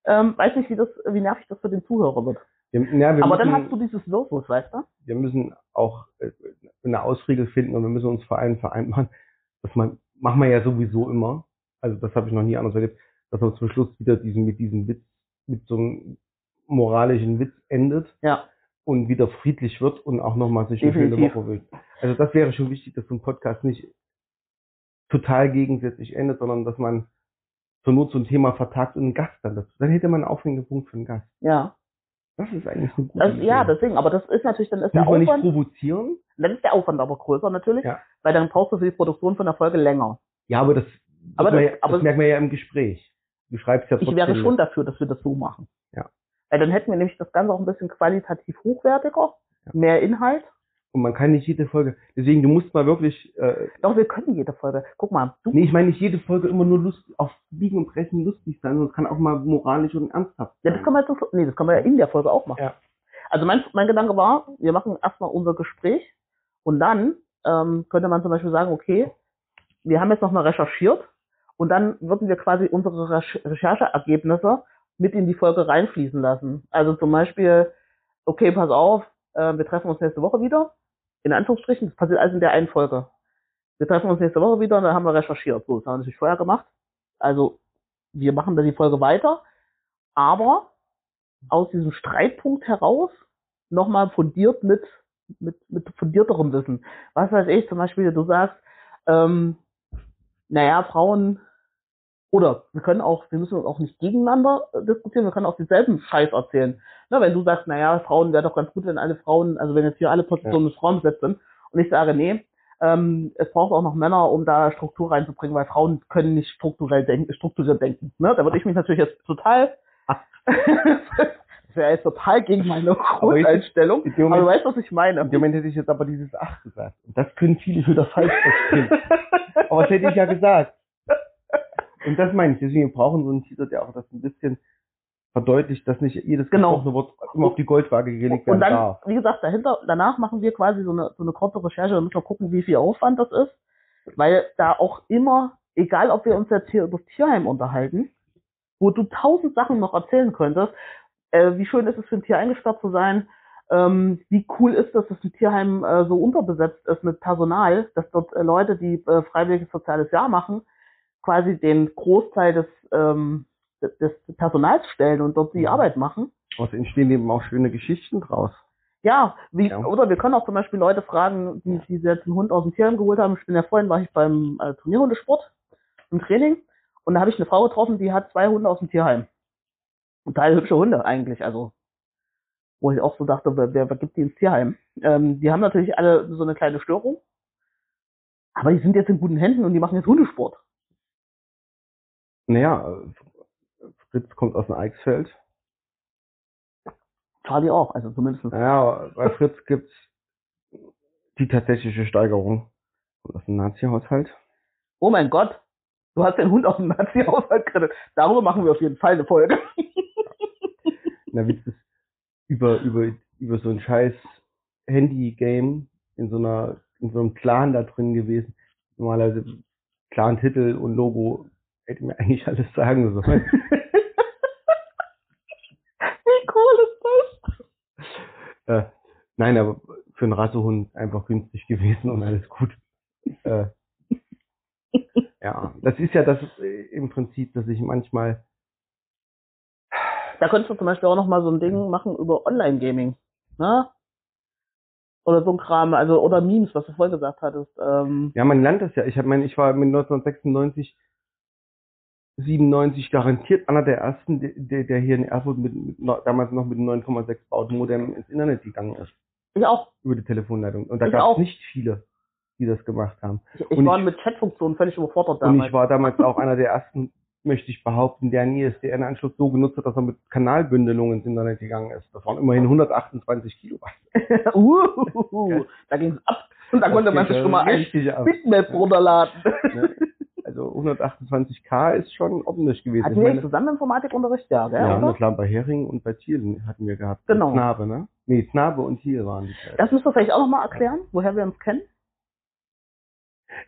Ähm, weiß nicht, wie das, wie nervig das für den Zuhörer wird. Wir, ja, wir Aber müssen, dann hast du dieses Versus, weißt du? wir müssen auch äh, eine Ausregel finden und wir müssen uns vor allem vereinbaren, dass man, machen wir ja sowieso immer, also das habe ich noch nie anders erlebt, dass man zum Schluss wieder diesen, mit diesem Witz, mit so einem moralischen Witz endet Ja. Und wieder friedlich wird und auch nochmal sich eine schöne Definitiv. Woche will. Also das wäre schon wichtig, dass so ein Podcast nicht total gegensätzlich endet, sondern dass man zur Not so ein Thema vertagt und einen Gast dann dazu. Dann hätte man einen Aufhängepunkt für einen Gast. Ja. Das ist eigentlich eine gute Das, Idee. ja, deswegen, aber das ist natürlich, dann ist der man nicht Aufwand, provozieren? dann ist der Aufwand aber größer natürlich, Ja. weil dann brauchst du für die Produktion von der Folge länger. Ja, aber das, Aber das, das- ja, das merkt man ja im Gespräch. Du schreibst ja Ich trotzdem. wäre schon dafür, dass wir das so machen. Ja. Weil dann hätten wir nämlich das Ganze auch ein bisschen qualitativ hochwertiger, Ja. mehr Inhalt. Und man kann nicht jede Folge. Deswegen, du musst mal wirklich. Äh, Doch, wir können jede Folge. Guck mal, du, nee, ich meine nicht jede Folge immer nur Lust auf Biegen und Brechen lustig sein, sondern es kann auch mal moralisch und ernsthaft ja, sein. das können wir jetzt, nee, das können wir ja in der Folge auch machen. Ja. Also mein, mein Gedanke war, wir machen erstmal unser Gespräch und dann ähm, könnte man zum Beispiel sagen, okay, wir haben jetzt nochmal recherchiert und dann würden wir quasi unsere Recher- Rechercheergebnisse mit in die Folge reinfließen lassen. Also zum Beispiel, okay, pass auf, äh, wir treffen uns nächste Woche wieder. In Anführungsstrichen, das passiert alles in der einen Folge. Wir treffen uns nächste Woche wieder und dann haben wir recherchiert. So, das haben wir natürlich vorher gemacht. Also, wir machen dann die Folge weiter, aber aus diesem Streitpunkt heraus nochmal fundiert mit, mit, mit fundierterem Wissen. Was weiß ich, zum Beispiel, du sagst, ähm, naja, Frauen, oder wir können auch, wir müssen auch nicht gegeneinander äh, diskutieren, wir können auch denselben Scheiß erzählen. Ne, wenn du sagst, naja, Frauen wäre doch ganz gut, wenn alle Frauen, also wenn jetzt hier alle Positionen mit Frauen besetzt sind, und ich sage, nee, ähm, es braucht auch noch Männer, um da Struktur reinzubringen, weil Frauen können nicht strukturell denken, strukturiert denken. Ne? Da würde ich mich natürlich jetzt total, das wäre jetzt total gegen meine Aber Grundeinstellung, in dem aber du weißt, was ich meine. In dem Moment hätte ich jetzt aber dieses Ach gesagt. Das können viele wieder falsch verstehen. aber das hätte ich ja gesagt. Und das meine ich. Deswegen wir brauchen so einen Teaser, der auch das ein bisschen verdeutlicht, dass nicht jedes Genau. gesprochene Wort immer auf die Goldwaage gelegt Und werden dann, darf. wie gesagt, dahinter, danach machen wir quasi so eine, so eine kurze Recherche, da müssen wir gucken, wie viel Aufwand das ist, weil da auch immer, egal ob wir uns jetzt hier über das Tierheim unterhalten, wo du tausend Sachen noch erzählen könntest, äh, wie schön ist es für ein Tier eingesperrt zu sein, ähm, wie cool ist das, dass ein Tierheim äh, so unterbesetzt ist mit Personal, dass dort äh, Leute, die äh, freiwilliges soziales Jahr machen, quasi den Großteil des, ähm, des Personals stellen und dort die Mhm. Arbeit machen. Aus entstehen eben auch schöne Geschichten draus. Ja, wie, Ja. oder wir können auch zum Beispiel Leute fragen, die, die jetzt einen Hund aus dem Tierheim geholt haben. Ich bin ja vorhin, war ich beim äh, Turnierhundesport im Training und da habe ich eine Frau getroffen, die hat zwei Hunde aus dem Tierheim. Und total hübsche Hunde eigentlich, also wo ich auch so dachte, wer, wer, wer gibt die ins Tierheim? Ähm, die haben natürlich alle so eine kleine Störung, aber die sind jetzt in guten Händen und die machen jetzt Hundesport. Naja, Fritz kommt aus dem Eichsfeld. Charlie auch, also zumindest. Naja, bei Fritz gibt's die tatsächliche Steigerung aus dem Nazi-Haushalt. Oh mein Gott, du hast den Hund aus dem Nazi-Haushalt gerettet. Darüber machen wir auf jeden Fall eine Folge. Na, Witz ist über, über, über so ein scheiß Handy-Game in so einer, in so einem Clan da drin gewesen. Normalerweise Clan-Titel und Logo hätte mir eigentlich alles sagen sollen. Wie cool ist das? äh, nein, aber für einen Rassehund einfach günstig gewesen und alles gut. Äh, ja, das ist ja das äh, im Prinzip, dass ich manchmal Da könntest du zum Beispiel auch noch mal so ein Ding machen über Online-Gaming. Ne? Oder so ein Kram, also oder Memes, was du vorhin gesagt hattest. Ähm, Ja, man lernt das ja. Ich habe mein, ich war mit 1996, 97 garantiert einer der ersten, der, der hier in Erfurt mit, mit damals noch mit dem 9,6 Bauten-Modem ins Internet gegangen ist. ich auch. Über die Telefonleitung. Und da gab es nicht viele, die das gemacht haben. Ich, ich Und war ich- mit Chatfunktionen völlig überfordert Und damals. ich war damals auch einer der ersten, möchte ich behaupten, der einen ISDN-Anschluss so genutzt hat, dass er mit Kanalbündelungen ins Internet gegangen ist. Das waren immerhin 128 Kilobyte. uh, da ging es ab. Und da konnte man sich schon mal ein. Bitmap runterladen. Ne? Also 128k ist schon ordentlich gewesen. Hatten Ich wir zusammen Informatikunterricht? Ja, gell, Ja, oder? klar, bei Hering und bei Thiel hatten wir gehabt. Genau. Knabe, ne? Nee, Knabe und Thiel waren die. Das müsst ihr vielleicht auch noch mal erklären, woher wir uns kennen.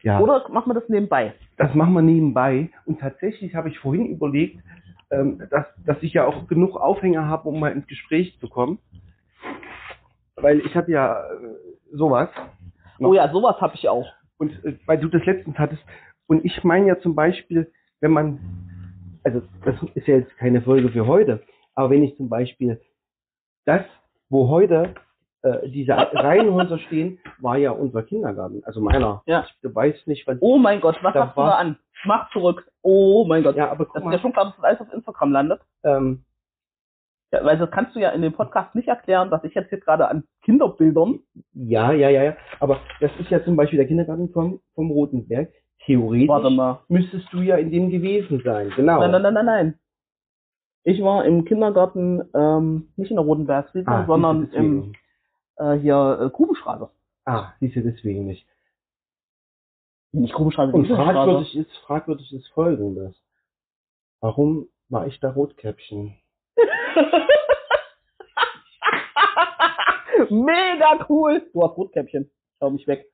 Ja, Oder machen wir das nebenbei? das machen wir nebenbei. Und tatsächlich habe ich vorhin überlegt, ähm, dass, dass ich ja auch genug Aufhänger habe, um mal ins Gespräch zu kommen. Weil ich habe ja äh, sowas. noch. Oh ja, sowas habe ich auch. Und äh, weil du das letztens hattest. Und ich meine ja zum Beispiel, wenn man, also das ist ja jetzt keine Folge für heute, aber wenn ich zum Beispiel das, wo heute äh, diese Reihenhäuser stehen, war ja unser Kindergarten, also meiner. Ja. Ich weiß nicht, was. Oh mein Gott, was Da hast du war- da an? Mach zurück. Oh mein Gott. Ja, aber das guck ist ja mal. schon klar, dass das alles auf Instagram landet. Ähm, Ja, weil das kannst du ja in dem Podcast nicht erklären, dass ich jetzt hier gerade an Kinderbildern. ja, ja, ja, ja. Aber das ist ja zum Beispiel der Kindergarten vom, vom Roten Berg. Theoretisch Warte mal. müsstest du ja in dem gewesen sein. Genau. Nein, nein, nein, nein, nein. Ich war im Kindergarten, ähm, nicht in der Roten Bergswiese, Ah, sondern im äh, hier äh, Grubenstraße. Ah, siehst du deswegen nicht. Nicht Grubenstraße, Und fragwürdig ist, fragwürdig ist folgendes. Warum war ich da Rotkäppchen? Mega cool. Du hast Rotkäppchen. Schau mich weg.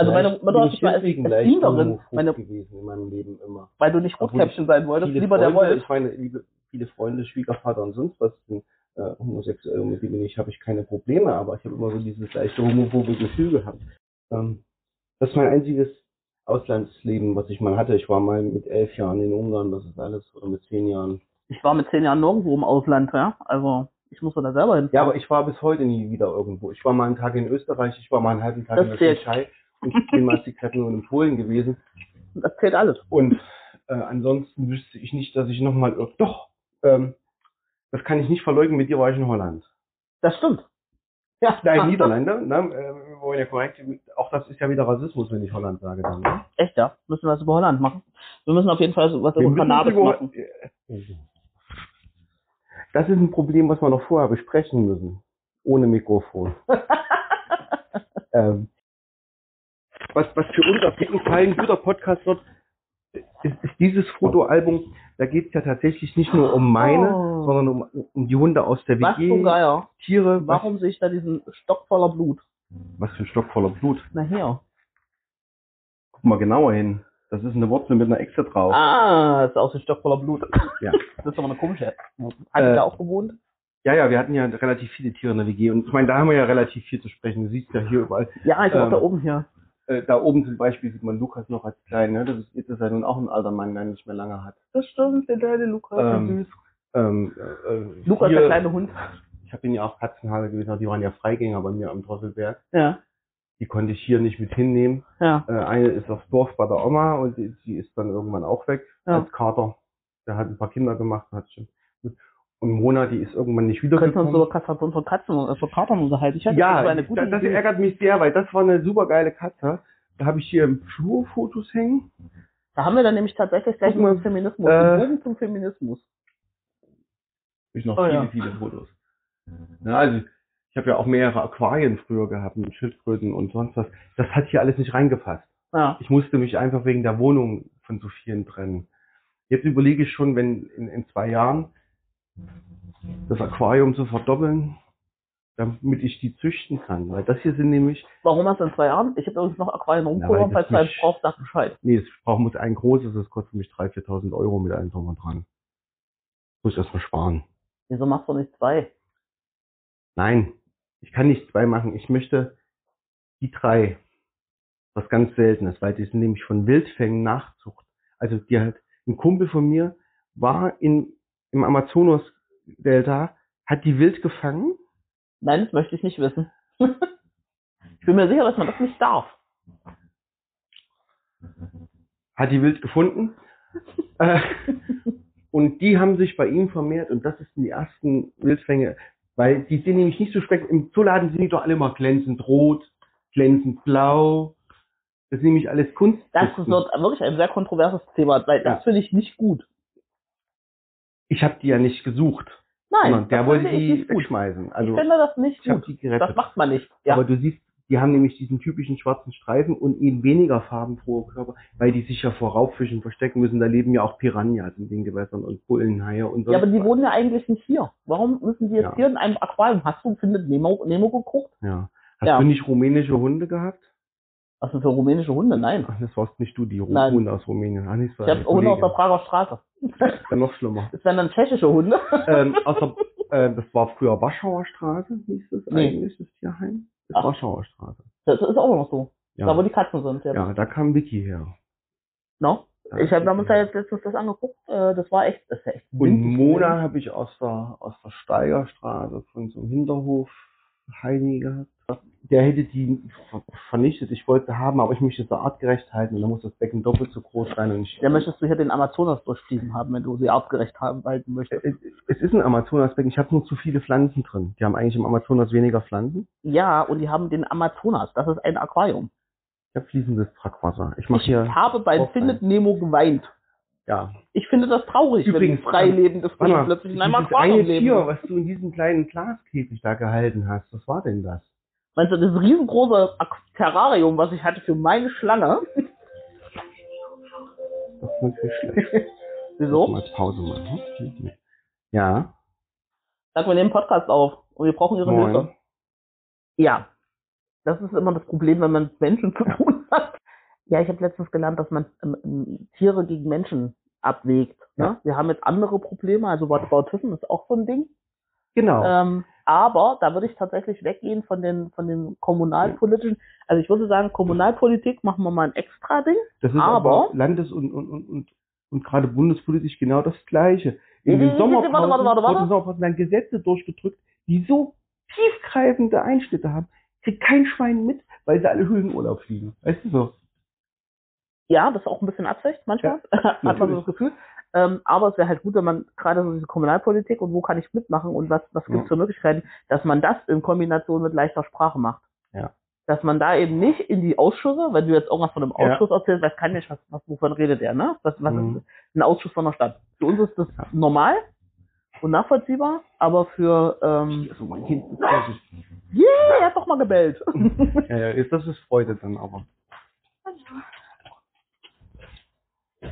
Also meine Mutter hat ich mich mal als, homophob meine, gewesen in meinem Leben immer. weil du nicht Rotkäppchen sein wolltest, lieber der Freunde, Wolf. Ich meine, liebe, viele Freunde, Schwiegervater und sonst was sind äh, homosexuell mit denen ich, habe ich keine Probleme, aber ich habe immer so dieses leichte homophobe Gefühl gehabt. Ähm, das ist mein einziges Auslandsleben, was ich mal hatte. Ich war mal mit elf Jahren in Ungarn, das ist alles, oder mit zehn Jahren. Ich war mit zehn Jahren nirgendwo im Ausland, ja. Also ich musste da selber hin. Ja, aber ich war bis heute nie wieder irgendwo. Ich war mal einen Tag in Österreich, ich war mal einen halben Tag Das in der zählt. Ich bin mal nur in Polen gewesen. das zählt alles. Und äh, ansonsten wüsste ich nicht, dass ich nochmal, doch, ähm, das kann ich nicht verleugnen, mit dir war ich in Holland. Das stimmt. Ja, Nein, Niederlande, ne? äh, wollen ja korrekt, auch das ist ja wieder Rassismus, wenn ich Holland sage dann. Ne? Echt, ja. Müssen wir was über Holland machen. Wir müssen auf jeden Fall was Wir über Cannabis über- machen. Das ist ein Problem, was wir noch vorher besprechen müssen. Ohne Mikrofon. ähm, was, was für uns auf jeden Fall ein guter Podcast wird, ist, ist dieses Fotoalbum. Da geht es ja tatsächlich nicht nur um meine, Oh. sondern um, um die Hunde aus der Was WG. Geier. Tiere. Warum sehe ich da diesen Stock voller Blut? Was, was für ein Stock voller Blut. Na hier. Guck mal genauer hin. Das ist eine Wurzel mit einer Echse drauf. Ah, das ist auch so ein Stock voller Blut. Ja. Das ist aber eine komische. Hat Äh, da auch gewohnt? Ja, ja, wir hatten ja relativ viele Tiere in der WG. Und ich meine, da haben wir ja relativ viel zu sprechen. Du siehst ja hier überall. Ja, ich auch ähm, da oben hier. Äh, da oben zum Beispiel sieht man Lukas noch als klein. Ne? Das ist, jetzt ist er nun auch ein alter Mann, der nicht mehr lange hat. Das stimmt, der kleine Lukas. ähm, süß. Ähm, äh, Lukas, hier, der kleine Hund. Ich habe ihn ja auch Katzenhaare gewesen, die waren ja Freigänger bei mir am Drosselberg. Ja, Die konnte ich hier nicht mit hinnehmen. ja. Äh, eine ist aufs Dorf bei der Oma und die, die ist dann irgendwann auch weg Ja. als Kater. Der hat ein paar Kinder gemacht und hat schon. Und Mona, die ist irgendwann nicht Wir könnten uns wiedergekommen. über unsere Katzen, über Katern unterhalten. Ich hatte Ja, das war eine gute das, das ärgert mich sehr, weil das war eine super geile Katze. Da habe ich hier im Flur Fotos hängen. Da haben wir dann nämlich tatsächlich gleich mal, Feminismus. äh, Bogen zum Feminismus. Ich noch Oh, viele, ja. viele Fotos. Ja, also ich habe ja auch mehrere Aquarien früher gehabt mit Schildkröten und sonst was. Das hat hier alles nicht reingepasst. Ja. Ich musste mich einfach wegen der Wohnung von so vielen trennen. Jetzt überlege ich schon, wenn in, in zwei Jahren das Aquarium zu verdoppeln, damit ich die züchten kann. Weil das hier sind nämlich, Warum hast du in zwei Jahren? Ich habe übrigens noch Aquarien rumgeholt, falls du eins nicht- brauchst, sag Bescheid. nee, es braucht muss ein großes, das kostet mich 3.000, 4.000 Euro mit drum und dran. Muss ich erstmal sparen. Wieso machst du nicht zwei? Nein, ich kann nicht zwei machen. Ich möchte die drei. Was ganz Seltenes, weil die sind nämlich von Wildfängen Nachzucht. Also die hat, ein Kumpel von mir war in, im Amazonas-Delta, hat die wild gefangen. Nein, das möchte ich nicht wissen. ich bin mir sicher, dass man das nicht darf. hat die wild gefunden. äh, und die haben sich bei ihm vermehrt und das sind die ersten Wildfänge, weil die sind nämlich nicht so speck. Im Zooladen sind die doch alle mal glänzend rot, glänzend blau. Das ist nämlich alles Kunst. Das wird wirklich ein sehr kontroverses Thema, weil das Ja. finde ich nicht gut. Ich habe die ja nicht gesucht, Nein, sondern der wollte die wegschmeißen. Also ich finde das nicht ich gut. die gerettet. Das macht man nicht. Ja. Aber du siehst, die haben nämlich diesen typischen schwarzen Streifen und eben weniger Farben pro Körper, weil die sich ja vor Raubfischen verstecken müssen. Da leben ja auch Piranhas in den Gewässern und Bullenhaie und so. ja, aber die wohnen ja eigentlich nicht hier. Warum müssen die jetzt Ja. hier in einem Aquarium? Hast du findet Nemo, Nemo geguckt? Ja. Hast Ja. du nicht rumänische Hunde gehabt? Was sind für rumänische Hunde? Nein. Ach, das warst nicht du, die Ru- Nein. Hunde aus Rumänien. Ach, nicht so Ich habe Hunde aus der Prager Straße. ja noch schlimmer. Das wären dann tschechische Hunde. ähm, außer, äh, das war früher Warschauer Straße, hieß es Nee. eigentlich, das Tierheim. Das Ach. Warschauer Straße. Das ist auch noch so. Ja. Da wo die Katzen sind. Jetzt. ja, da kam Vicky her. No? Da Ich habe damals ja jetzt letztens das angeguckt. Äh, das war echt, das ist ja echt Und Mona habe ich aus der, aus der Steigerstraße von so einem Hinterhof Heini gehabt. Der hätte die ver- vernichtet. Ich wollte haben, aber ich möchte so artgerecht halten und dann muss das Becken doppelt so groß sein und ich. Ja, möchtest du hier den Amazonas durchfließen haben, wenn du sie artgerecht haben halten möchtest? es, es ist ein Amazonasbecken. Ich habe nur zu viele Pflanzen drin. Die haben eigentlich im Amazonas weniger Pflanzen. Ja, und die haben den Amazonas. Das ist ein Aquarium. Ich habe fließendes Brackwasser. Ich Ich habe bei. Findet Nemo geweint. Ja. Ich finde das traurig, Übrigens, wenn freilebende Warte Fische mal, plötzlich in einem Aquarium leben. Tier, was du in diesem kleinen Glaskäfig da gehalten hast, was war denn das? Meinst du, das riesengroße Terrarium, was ich hatte für meine Schlange? Das ist natürlich schlecht. Wieso? Mal Pause machen. Ja. Sag, wir nehmen Podcast auf und wir brauchen ihre Moin. Hilfe. Ja. Das ist immer das Problem, wenn man mit Menschen zu tun hat. Ja, ich habe letztens gelernt, dass man ähm, ähm, Tiere gegen Menschen abwägt. Ne? Ja. Wir haben jetzt andere Probleme, also Whataboutism ist auch so ein Ding. Genau. Ähm, aber da würde ich tatsächlich weggehen von den von den kommunalpolitischen. Also ich würde sagen, Kommunalpolitik machen wir mal ein extra Ding. das ist aber- aber, Landes- und, und, und, und, und gerade bundespolitisch genau das Gleiche. In den warte, Sommerpausen warte, warte, warte. wurden Sommerpausen dann Gesetze durchgedrückt, die so tiefgreifende Einschnitte haben. Kriegt kein Schwein mit, weil sie alle Höhenurlaub fliegen. Weißt du so? Ja, das ist auch ein bisschen Absicht manchmal, hat man so das Gefühl. Ähm, aber es wäre halt gut, wenn man gerade so diese Kommunalpolitik und wo kann ich mitmachen und was, was gibt es Ja. für Möglichkeiten, dass man das in Kombination mit leichter Sprache macht. Ja. Dass man da eben nicht in die Ausschüsse, wenn du jetzt irgendwas von einem Ja. Ausschuss erzählst, weiß kein Mensch, was, was, wovon redet der, ne? Was, was Mhm. ist ein Ausschuss von der Stadt? Für uns ist das Ja. normal und nachvollziehbar, aber für, ähm, Also mein Kind yeah, er hat doch mal gebellt. Ja, ja, ist- das ist Freude dann aber. Ich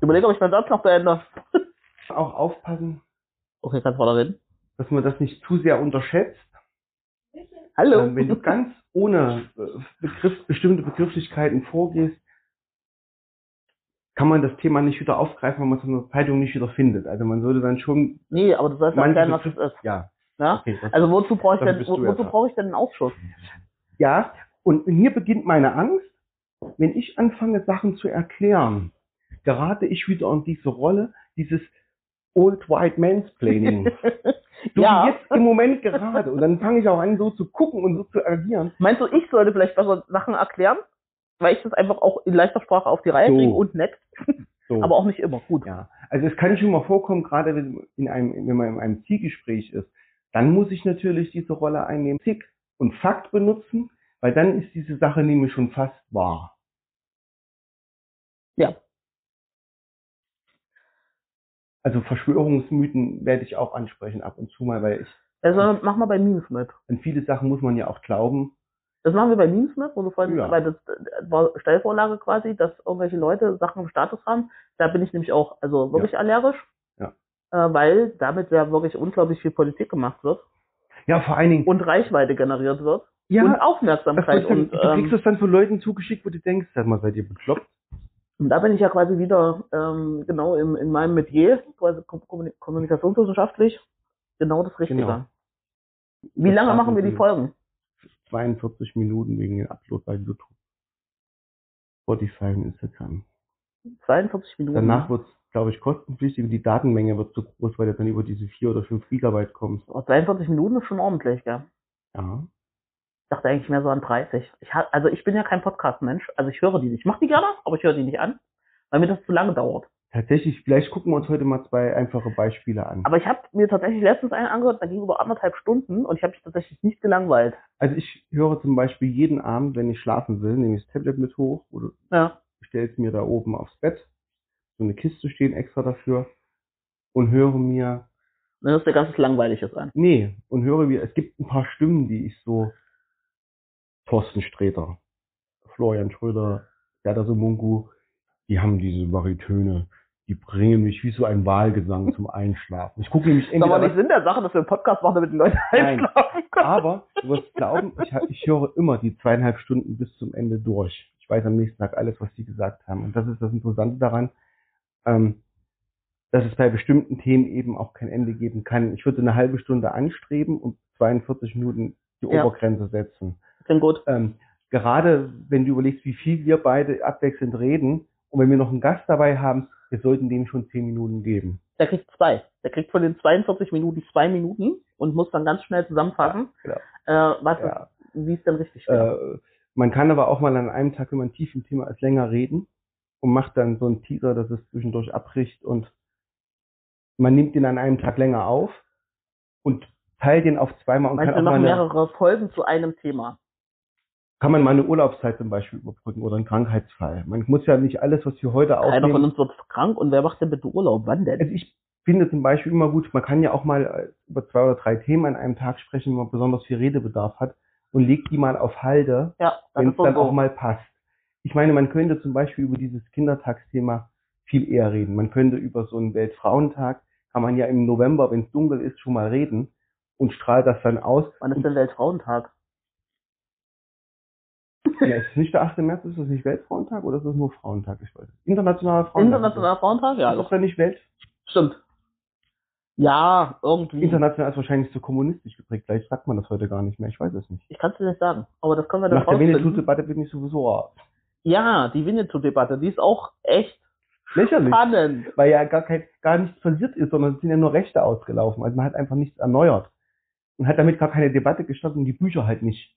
überlege, ob ich meinen Satz noch beende. Auch aufpassen, Okay, kannst weiter reden. dass man das nicht zu sehr unterschätzt. Hallo. Ähm, wenn du ganz ohne äh, Begriff, bestimmte Begrifflichkeiten vorgehst, kann man das Thema nicht wieder aufgreifen, weil man es in der Zeitung nicht wieder findet. Also man sollte dann schon, Nee, aber du sollst ja erklären, was es ist. ja, Ja? okay, das, Also wozu brauche ich denn, wo, wozu brauche ich denn einen Ausschuss? ja. Und hier beginnt meine Angst, wenn ich anfange, Sachen zu erklären, gerate ich wieder in diese Rolle, dieses Old White Mansplaining. So ja. jetzt im Moment gerade. Und dann fange ich auch an, so zu gucken und so zu agieren. Meinst du, ich sollte vielleicht besser Sachen erklären? Weil ich das einfach auch in leichter Sprache auf die Reihe So. kriege und nett, So. aber auch nicht immer. Gut. Ja, also es kann schon mal vorkommen, gerade wenn, in einem, wenn man in einem Zielgespräch ist, dann muss ich natürlich diese Rolle einnehmen, Zick und Fakt benutzen, weil dann ist diese Sache nämlich schon fast wahr. Ja. Also Verschwörungsmythen werde ich auch ansprechen ab und zu mal, weil ich, Also mach mal bei Memes mit. an viele Sachen muss man ja auch glauben. Das machen wir bei Memes mit, wo du vorhin, Ja. weil das äh, war Stellvorlage quasi, dass irgendwelche Leute Sachen im Status haben. Da bin ich nämlich auch, also wirklich allergisch. Ja. Äh, weil damit ja wirklich unglaublich viel Politik gemacht wird Ja, vor allen Dingen, und Reichweite generiert wird ja, und Aufmerksamkeit dann, und du kriegst ähm, das dann von Leuten zugeschickt, wo du denkst, sag mal, seid ihr bekloppt? Und da bin ich ja quasi wieder ähm, genau im, in meinem Metier, quasi kom- kommuni- kommunikationswissenschaftlich, genau das Richtige. Genau. Wie Das lange machen wir die Folgen? 42 Minuten wegen dem Upload bei YouTube. Spotify und Instagram. 42 Minuten. Danach wird es, glaube ich, kostenpflichtig und die Datenmenge wird zu groß, weil du dann über diese 4 oder 5 Gigabyte kommst. Oh, 42 Minuten ist schon ordentlich, gell? Ja. Ich dachte eigentlich mehr so an 30. Ich ha also ich bin ja kein Podcast-Mensch, also ich höre die nicht. Ich mache die gerne, aber ich höre die nicht an, weil mir das zu lange dauert. Tatsächlich, vielleicht gucken wir uns heute mal zwei einfache Beispiele an. Aber ich habe mir tatsächlich letztens einen angehört, da ging über anderthalb Stunden und ich habe mich tatsächlich nicht gelangweilt. Also ich höre zum Beispiel jeden Abend, wenn ich schlafen will, nehme ich das Tablet mit hoch oder Ja. stelle es mir da oben aufs Bett. So eine Kiste stehen extra dafür und höre mir Dann hörst du ganzes Langweiliges an. Nee, und höre mir, es gibt ein paar Stimmen, die ich so, Thorsten Sträter, Florian Schröder, Gerda Mungu, die haben diese Baritöne, die bringen mich wie so ein Wahlgesang zum Einschlafen. Ich gucke nämlich Das ist aber entweder, nicht Sinn der Sache, dass wir einen Podcast machen, damit die Leute einschlafen können. aber du wirst glauben, ich, ich höre immer die zweieinhalb Stunden bis zum Ende durch. Ich weiß am nächsten Tag alles, was die gesagt haben. Und das ist das Interessante daran, ähm, dass es bei bestimmten Themen eben auch kein Ende geben kann. Ich würde eine halbe Stunde anstreben und 42 Minuten die Ja. Obergrenze setzen. Klingt gut. Ähm, gerade wenn du überlegst, wie viel wir beide abwechselnd reden und wenn wir noch einen Gast dabei haben, wir sollten dem schon 10 Minuten geben. Der kriegt zwei. Der kriegt von den 42 Minuten zwei Minuten und muss dann ganz schnell zusammenfassen, Genau. äh, was Ja. wie es denn richtig wäre. Äh, man kann aber auch mal an einem Tag, wenn man tief im Thema ist, länger reden und macht dann so einen Teaser, dass es zwischendurch abbricht und man nimmt den an einem Tag länger auf und teilt den auf zweimal und Meinst kann du, auch machen mehrere Folgen zu einem Thema? Kann man mal eine Urlaubszeit zum Beispiel überbrücken oder einen Krankheitsfall. Man muss ja nicht alles, was wir heute Keiner von aufnehmen. uns wird krank und wer macht denn bitte Urlaub? Wann denn? Also ich finde zum Beispiel immer gut, man kann ja auch mal äh, über zwei oder drei Themen an einem Tag sprechen, wo man besonders viel Redebedarf hat und legt die mal auf Halde ja, wenn es dann so. auch mal passt. Ich meine, man könnte zum Beispiel über dieses Kindertagsthema viel eher reden. Man könnte über so einen Weltfrauentag, kann man ja im November, wenn es dunkel ist, schon mal reden und strahlt das dann aus. Wann ist denn Weltfrauentag? Ja, ist nicht der 8. März, ist das nicht Weltfrauentag oder ist das nur Frauentag? Ich weiß nicht. Internationaler Frauentag. Internationaler Frauentag? Ja, Ist doch. dann nicht Welt? Stimmt. Ja, irgendwie. International ist wahrscheinlich so kommunistisch geprägt. Vielleicht sagt man das heute gar nicht mehr. Ich weiß es nicht. Ich kann es dir nicht sagen, aber das können wir dann Nach der rausfinden. Winnetou-Debatte bin ich sowieso raus. Ja, die Winnetou-Debatte, die ist auch echt lächerlich. spannend. weil ja gar, kein, gar nichts passiert ist, sondern es sind ja nur Rechte ausgelaufen. Also man hat einfach nichts erneuert und hat damit gar keine Debatte gestartet und die Bücher halt nicht.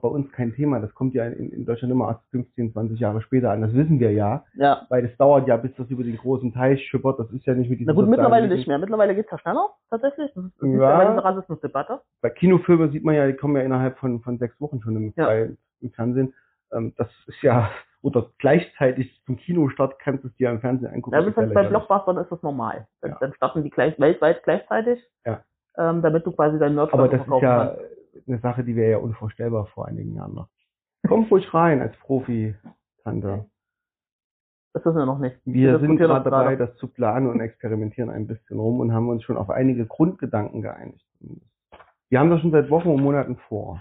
Bei uns kein Thema, das kommt ja in, in Deutschland immer erst 15, 20 Jahre später an. Das wissen wir ja, Ja. weil das dauert ja, bis das über den großen Teich schippert. Das ist ja nicht mit Na diesen gut, mittlerweile nicht mehr. Mittlerweile geht's ja schneller, tatsächlich. Das ist, das ist Ja. ja bei dieser Rassismusdebatte. Bei Kinofilmen sieht man ja, die kommen ja innerhalb von, von sechs Wochen schon im, Ja. bei, im Fernsehen. Ähm, das ist ja, oder gleichzeitig zum Kinostart kannst du es dir im Fernsehen angucken. Ja, Das ist ja ist bei. Blockbustern ist das normal. Dann, Ja. dann starten die gleich, weltweit gleichzeitig, Ja. ähm, damit du quasi deinen Nerd Aber das ist ja kannst. Eine Sache, die wäre ja unvorstellbar vor einigen Jahren noch. Komm ruhig rein als Profi, Tante. Das wissen wir noch nicht. Wir sind diskutieren gerade dabei, das zu planen und experimentieren ein bisschen rum und haben uns schon auf einige Grundgedanken geeinigt. Wir haben das schon seit Wochen und Monaten vor.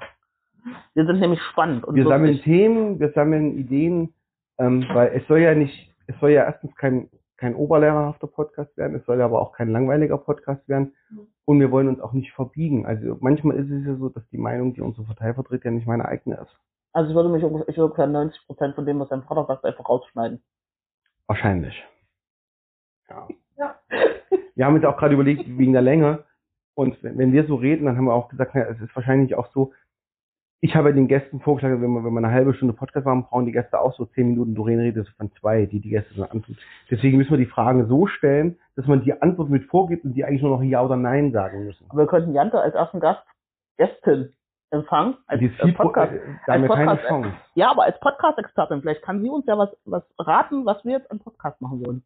Wir sind nämlich spannend Wir sammeln. Themen, wir sammeln Ideen, ähm, weil es soll ja nicht, es soll ja erstens kein, kein oberlehrerhafter Podcast werden, es soll aber auch kein langweiliger Podcast werden und wir wollen uns auch nicht verbiegen. Also manchmal ist es ja so, dass die Meinung, die unsere Partei vertritt, ja nicht meine eigene ist. Also ich würde mich ungefähr, ich würde ungefähr 90 Prozent von dem, was dein Vater sagt, einfach rausschneiden. Wahrscheinlich. Ja. Ja. Wir haben uns auch gerade überlegt, wegen der Länge. Und wenn, wir so reden, dann haben wir auch gesagt, ja, es ist wahrscheinlich auch so, ich habe den Gästen vorgeschlagen, wenn wir, wenn wir eine halbe Stunde Podcast machen, brauchen die Gäste auch so zehn Minuten. Doreen redet von zwei, die die Gäste dann antun. Deswegen müssen wir die Fragen so stellen, dass man die Antwort mit vorgibt und die eigentlich nur noch Ja oder Nein sagen müssen. Aber wir könnten Jante als ersten Gast, Gästin, empfangen. Als, Die ist als viel Podcast. Da haben wir als keine Podcast- Chance. Ja, aber als Podcast-Expertin, vielleicht kann sie uns ja was, was raten, was wir jetzt im Podcast machen sollen.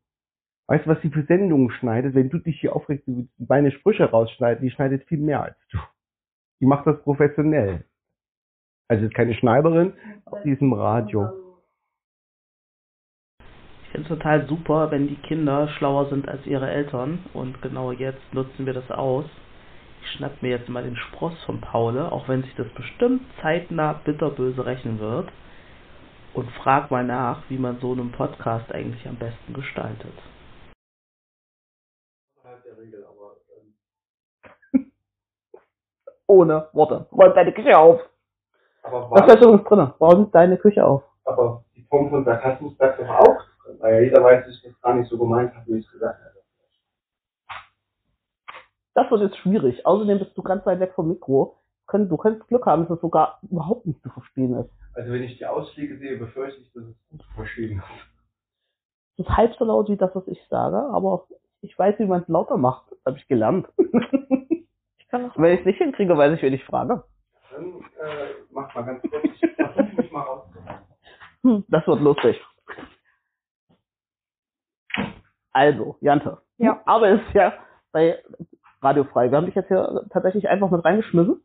Weißt du, was sie für Sendungen schneidet? Wenn du dich hier aufregst, du deine Sprüche rausschneiden, die schneidet viel mehr als du. Die macht das professionell. Also ist keine Schneiderin, auf diesem Radio. Ich finde es total super, wenn die Kinder schlauer sind als ihre Eltern und genau jetzt nutzen wir das aus. Ich schnapp mir jetzt mal den Spross von Paule, auch wenn sich das bestimmt zeitnah bitterböse rechnen wird und frag mal nach, wie man so einen Podcast eigentlich am besten gestaltet. Ohne Worte. Räum deine Küche auf. Aber, Das ist übrigens drin. Räum deine Küche auf. aber die Form von Sarkasmus bleibt doch auch drin, weil ja jeder weiß, dass ich das gar nicht so gemeint habe, wie ich es gesagt habe. Das wird jetzt schwierig. Außerdem bist du ganz weit weg vom Mikro. Du könntest Glück haben, dass es sogar überhaupt nicht zu verstehen ist. Also wenn ich die Ausschläge sehe, befürchte ich, dass es gut zu verstehen ist. Es ist halb so laut wie das, was ich sage, aber ich weiß, wie man es lauter macht. Das habe ich gelernt. Ich kann Wenn ich es nicht hinkriege, weiß ich, wen ich frage. Dann äh, mach mal ganz kurz, ich versuche mich mal rauszuholen. Hm, das wird lustig. Also, Jante. Ja. Aber es ist ja bei Radio Frei. Wir haben dich jetzt hier tatsächlich einfach mit reingeschmissen.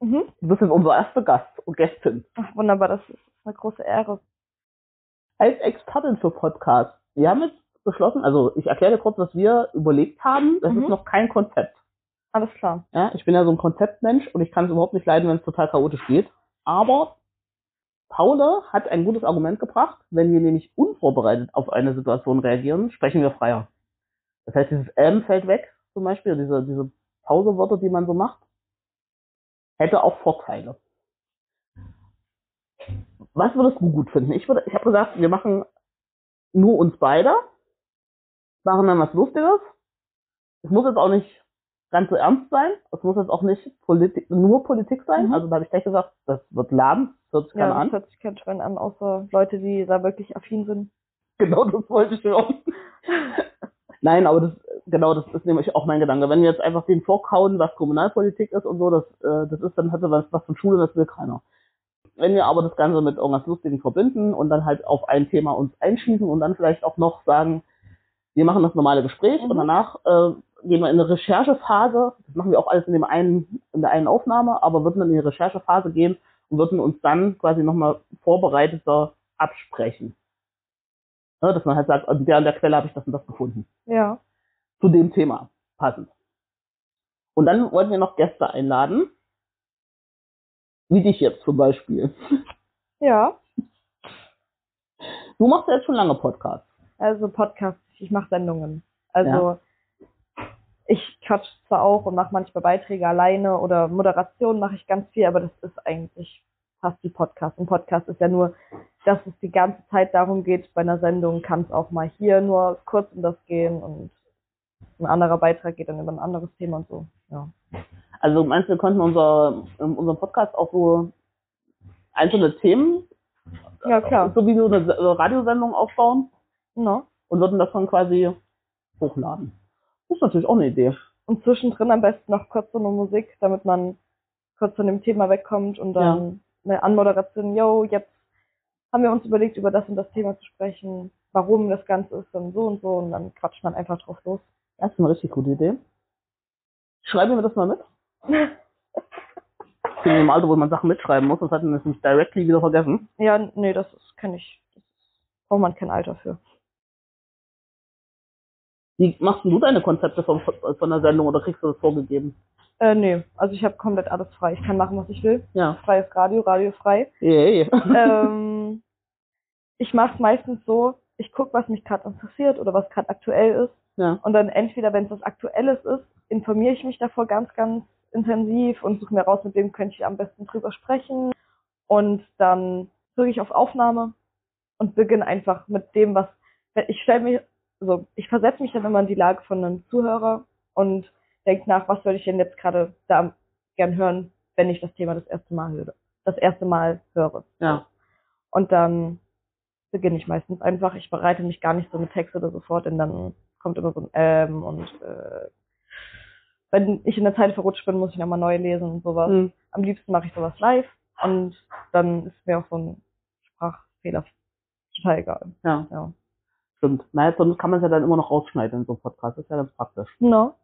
Mhm. Du bist jetzt unser erster Gast und Gästin. Ach, wunderbar, das ist eine große Ehre. Als Expertin für Podcasts. Wir haben jetzt beschlossen, also ich erkläre dir kurz, was wir überlegt haben. Das Mhm. ist noch kein Konzept. Alles klar. Ja, ich bin ja so ein Konzeptmensch und ich kann es überhaupt nicht leiden, wenn es total chaotisch geht. Aber Paule hat ein gutes Argument gebracht. Wenn wir nämlich unvorbereitet auf eine Situation reagieren, sprechen wir freier. Das heißt, dieses M fällt weg, zum Beispiel, diese, diese Pausewörter, die man so macht, hätte auch Vorteile. Was würdest du gut finden? Ich ich habe gesagt, wir machen nur uns beide, machen dann was Lustiges es muss jetzt auch nicht ganz so ernst sein. Es muss jetzt auch nicht Politik, nur Politik sein. Mhm. Also da habe ich gleich gesagt, das wird laden, das hört sich Ja, keiner das an. hört sich kein Schwein an, außer Leute, die da wirklich affin sind. Genau, das wollte ich hören. Nein, aber das, genau, das ist nämlich auch mein Gedanke. Wenn wir jetzt einfach den vorkauen, was Kommunalpolitik ist und so, das, äh, das ist dann hatte was, was von Schule, das will keiner. Wenn wir aber das Ganze mit irgendwas Lustigem verbinden und dann halt auf ein Thema uns einschießen und dann vielleicht auch noch sagen, wir machen das normale Gespräch Mhm. und danach äh, gehen wir in eine Recherchephase. Das machen wir auch alles in dem einen, in der einen Aufnahme, aber würden dann in die Recherchephase gehen und würden uns dann quasi nochmal vorbereiteter absprechen. Ja, dass man halt sagt, an der, an der Quelle habe ich das und das gefunden. Ja. Zu dem Thema passend. Und dann wollten wir noch Gäste einladen. Wie dich jetzt zum Beispiel. Ja. Du machst ja jetzt schon lange Podcasts. Also Podcasts, ich mache Sendungen. Also ich quatsch zwar auch und mache manchmal Beiträge alleine oder Moderation mache ich ganz viel, aber das ist eigentlich fast wie Podcast. Ein Podcast ist ja nur, dass es die ganze Zeit darum geht, bei einer Sendung kann es auch mal hier nur kurz um das gehen und ein anderer Beitrag geht dann über ein anderes Thema und so. Ja. Also meinst du, wir könnten unser, in unserem Podcast auch so einzelne Themen, Ja, klar. so wie so eine Se- Radiosendung aufbauen No. und würden das dann quasi hochladen? Das ist natürlich auch eine Idee. Und zwischendrin am besten noch kurz so eine Musik, damit man kurz von dem Thema wegkommt und dann eine Anmoderation, yo, jetzt haben wir uns überlegt, über das und das Thema zu sprechen, warum das Ganze ist dann so und so und dann quatscht man einfach drauf los. Das ist eine richtig gute Idee. Schreiben wir das mal mit. Ich bin in dem Alter, wo man Sachen mitschreiben muss, das hat man das nicht directly wieder vergessen. ja, nee, das ist, kann ich, das braucht man kein Alter für. Wie machst du deine Konzepte von, von der Sendung oder kriegst du das vorgegeben? Äh, nee, also ich habe komplett alles frei. Ich kann machen, was ich will. Ja. Freies Radio, Radio frei. Yay. ähm, ich mache es meistens so, ich gucke, was mich gerade interessiert oder was gerade aktuell ist. ja. Und dann entweder, wenn es was Aktuelles ist, informiere ich mich davor ganz, ganz intensiv und suche mir raus, mit wem könnte ich am besten drüber sprechen. Und dann drücke ich auf Aufnahme und beginne einfach mit dem, was ich stelle mir, also ich versetze mich dann immer in die Lage von einem Zuhörer und denke nach, was würde ich denn jetzt gerade da gern hören, wenn ich das Thema das erste Mal höre. Das erste Mal höre. Ja. Und dann beginne ich meistens einfach. Ich bereite mich gar nicht so mit Text oder so fort, denn dann kommt immer so ein Ähm und äh, wenn ich in der Zeit verrutscht bin, muss ich nochmal neu lesen und sowas. Hm. Am liebsten mache ich sowas live und dann ist mir auch so ein Sprachfehler total egal. Ja, Ja. Stimmt. Naja, sonst kann man es ja dann immer noch rausschneiden in so einem Podcast. Das ist ja ganz praktisch. No.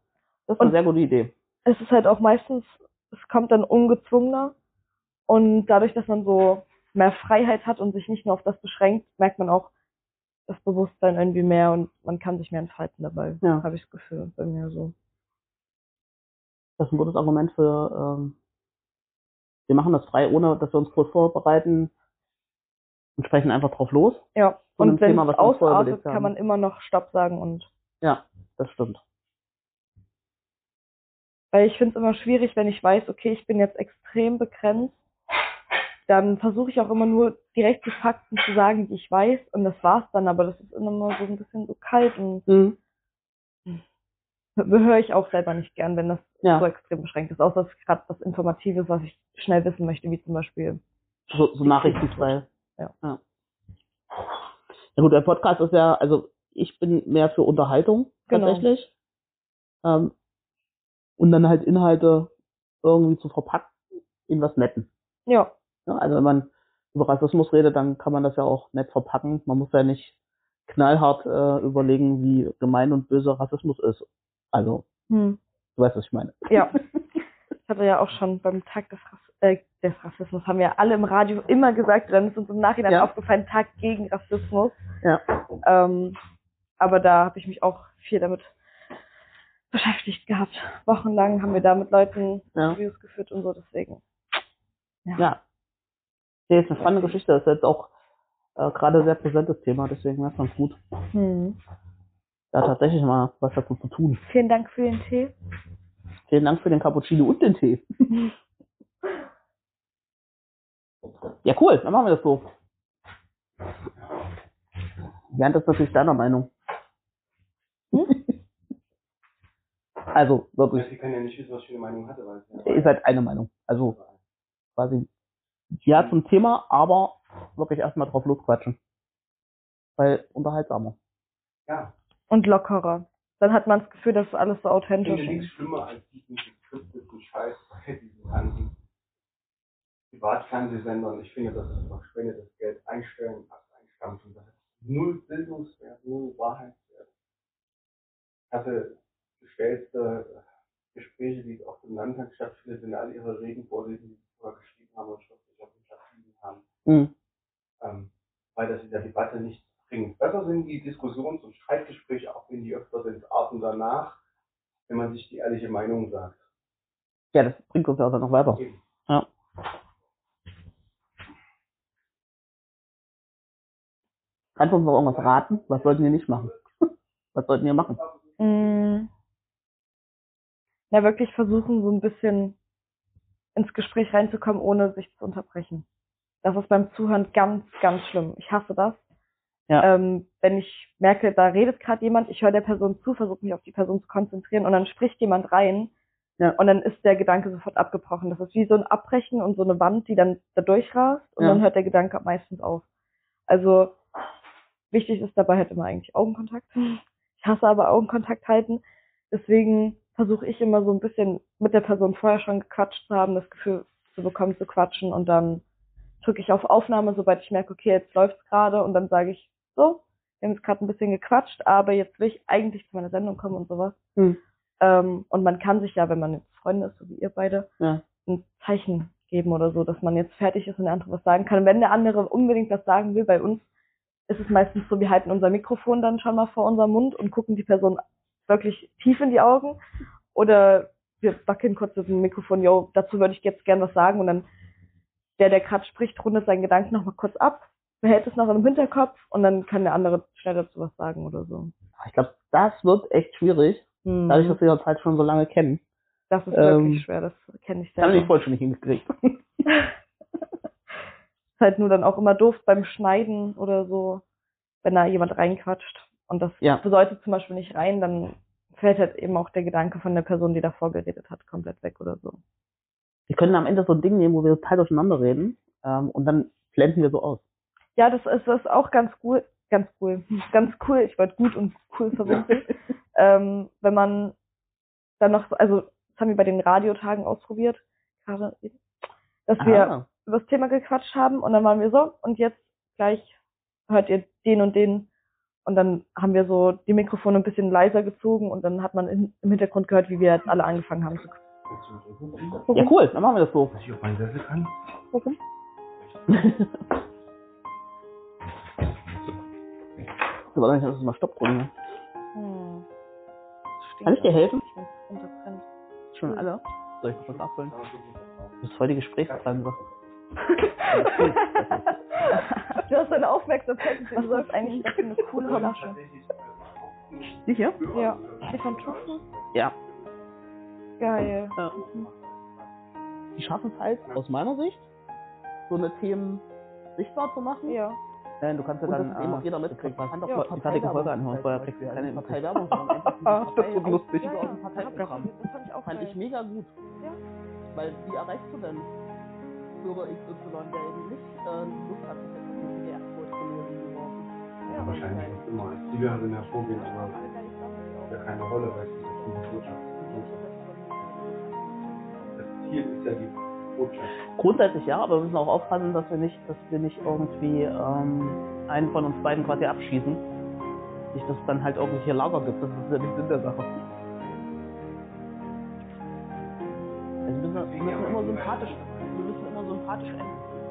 Das ist eine Und- sehr gute Idee. es ist halt auch meistens, es kommt dann ungezwungener und dadurch, dass man so mehr Freiheit hat und sich nicht nur auf das beschränkt, merkt man auch das Bewusstsein irgendwie mehr und man kann sich mehr entfalten dabei, Ja. habe ich das Gefühl bei mir so. Das ist ein gutes Argument für, ähm, wir machen das frei, ohne dass wir uns groß vorbereiten und sprechen einfach drauf los. Ja, und wenn Thema, es ausartet, kann man immer noch Stopp sagen und Ja, das stimmt. weil ich finde es immer schwierig, wenn ich weiß, okay, ich bin jetzt extrem begrenzt, dann versuche ich auch immer nur direkt die Fakten zu sagen, die ich weiß und das war's dann, aber das ist immer so ein bisschen so kalt und Mhm. höre ich auch selber nicht gern, wenn das Ja. so extrem beschränkt ist. Außer es ist gerade was Informatives, was ich schnell wissen möchte, wie zum Beispiel. So, so Nachrichtenstyle. Ja. ja. Ja gut, der Podcast ist ja, also ich bin mehr für Unterhaltung Genau. tatsächlich. Ähm, und dann halt Inhalte irgendwie zu verpacken in was Netten. Ja, Ja, also wenn man über Rassismus redet, dann kann man das ja auch nett verpacken. Man muss ja nicht knallhart äh, überlegen, wie gemein und böse Rassismus ist. Also, hm. du weißt, was ich meine. ja. Ich hatte ja auch schon beim Tag des, Rass äh, des Rassismus, haben wir alle im Radio immer gesagt, dann ist uns im Nachhinein Ja. aufgefallen, Tag gegen Rassismus. Ja. Ähm, aber da habe ich mich auch viel damit beschäftigt gehabt. Wochenlang haben wir da mit Leuten Ja. Interviews geführt und so, deswegen. Ja. Nee, ist eine spannende Geschichte. Das ist jetzt auch äh, gerade ein sehr präsentes Thema, deswegen wäre es ganz gut, Hm. da tatsächlich mal was dazu zu tun. Vielen Dank für den Tee. Vielen Dank für den Cappuccino und den Tee. Ja, cool, dann machen wir das so. Bernd ist natürlich deiner Meinung. Also Ja, wirklich, Sie können ja nicht wissen, was ich für eine Meinung hatte, weil es ihr seid eine Meinung. Also quasi ja zum Thema, aber wirklich erstmal drauf losquatschen. Weil unterhaltsamer. Ja, Und lockerer. Dann hat man das Gefühl, dass alles so ich authentisch finde ist. nichts schlimmer als diesen geskripteten Scheiß bei diesen ganzen Privatfernsehsendern. Ich finde, das ist verschwendetes Geld. Einstellen, einstampfen. Das ist null Bildungswert, null Wahrheitswert. Ich hatte gestellte Gespräche, die auf dem Landtag stattfinden, sind alle ihre Reden vorlesen, die sie vorher geschrieben haben und schriftlich auf dem Schatz haben. Mhm. ähm, weil das in der Debatte nichts bringt. Besser sind die Diskussions- und Streitgespräche, auch wenn die öfter sind, Arten danach, wenn man sich die ehrliche Meinung sagt. Ja, das bringt uns ja auch dann noch weiter. Eben. Ja. Kannst du uns noch irgendwas raten? Was sollten wir nicht machen? Was sollten wir machen? Mm. Ja, wirklich versuchen, so ein bisschen ins Gespräch reinzukommen, ohne sich zu unterbrechen. Das ist beim Zuhören ganz, ganz schlimm. Ich hasse das. Ja. Ähm, wenn ich merke, da redet gerade jemand, ich höre der Person zu, versuche mich auf die Person zu konzentrieren und dann spricht jemand rein Ja. und dann ist der Gedanke sofort abgebrochen. Das ist wie so ein Abbrechen und so eine Wand, die dann da durchrast und Ja. dann hört der Gedanke meistens auf. Also wichtig ist dabei halt immer eigentlich Augenkontakt. Ich hasse aber Augenkontakt halten. Deswegen versuche ich immer so ein bisschen mit der Person vorher schon gequatscht zu haben, das Gefühl zu bekommen zu quatschen und dann drücke ich auf Aufnahme, sobald ich merke, okay, jetzt läuft's gerade und dann sage ich, so, wir haben jetzt gerade ein bisschen gequatscht, aber jetzt will ich eigentlich zu meiner Sendung kommen und sowas. Hm. Ähm, und man kann sich ja, wenn man jetzt Freunde ist, so wie ihr beide, Ja. ein Zeichen geben oder so, dass man jetzt fertig ist und der andere was sagen kann. Wenn der andere unbedingt was sagen will, bei uns ist es meistens so, wir halten unser Mikrofon dann schon mal vor unserem Mund und gucken die Person wirklich tief in die Augen. Oder wir wackeln kurz mit dem Mikrofon, yo, dazu würde ich jetzt gern was sagen. Und dann der, der gerade spricht, rundet seinen Gedanken nochmal kurz ab, behält es noch im Hinterkopf und dann kann der andere schnell dazu was sagen oder so. Ich glaube, das wird echt schwierig, Hm. dadurch, dass wir uns halt schon so lange kennen. das ist ähm, wirklich schwer, das kenne ich Das haben wir selber. vorhin schon nicht hingekriegt. ist halt nur dann auch immer doof beim Schneiden oder so, wenn da jemand reinquatscht. Und das Ja. bedeutet zum Beispiel nicht rein, dann fällt halt eben auch der Gedanke von der Person, die davor geredet hat, komplett weg oder so. Wir können am Ende so ein Ding nehmen, wo wir total durcheinander reden ähm, und dann blenden wir so aus. Ja, das ist, das ist auch ganz cool, ganz cool, ganz cool, ich wollte gut und cool verbinden. ähm, wenn man dann noch, so- also das haben wir bei den Radiotagen ausprobiert, gerade eben, dass wir Ah, über das Thema gequatscht haben und dann waren wir so und jetzt gleich hört ihr den und den und dann haben wir so die Mikrofone ein bisschen leiser gezogen und dann hat man in, im Hintergrund gehört, wie wir jetzt alle angefangen haben zu quatschen. ja, cool, dann machen wir das so. Ich auf meinen Sessel kann. So, warte, ich muss mal Stopp drücken. Hm. Kann ich dir helfen? Schon alle? Soll ich noch was abholen? Das ist voll die Gesprächsbremse. du hast deine Aufmerksamkeit. Was ist eigentlich das für eine coole Flasche? Die hier? Ja. Die von Tuffner? Ja. Geil. ja. Die schaffen es halt, aus meiner Sicht, so eine Themen sichtbar zu machen. Ja. Nein, du kannst ja dann es eben auch jeder mitkriegt. Man kann doch Ja, die fertige Folge anhören, vorher kriegst du keine Parteiwerbung, die Ah, das wird aus- lustig. Ja, ja. Das fand ich auch Fand geil. ich mega gut. Ja. Weil wie erreichst du denn Bürger XY, der eben nicht äh, Lust hat, mit der Antwort zu lesen geworden? Ja, Wahrscheinlich auch immer als Siegerin hervorgehen, aber spielt ja keine Rolle, weil es ist ja schon die Botschaft. Das Ziel ist ja die Botschaft. Grundsätzlich ja, aber wir müssen auch aufpassen, dass wir nicht, dass wir nicht irgendwie ähm, einen von uns beiden quasi abschießen. Nicht, dass es dann halt irgendwelche Lager gibt. Das ist ja nicht Sinn der Sache. Also wir müssen, wir müssen immer sympathisch, wir müssen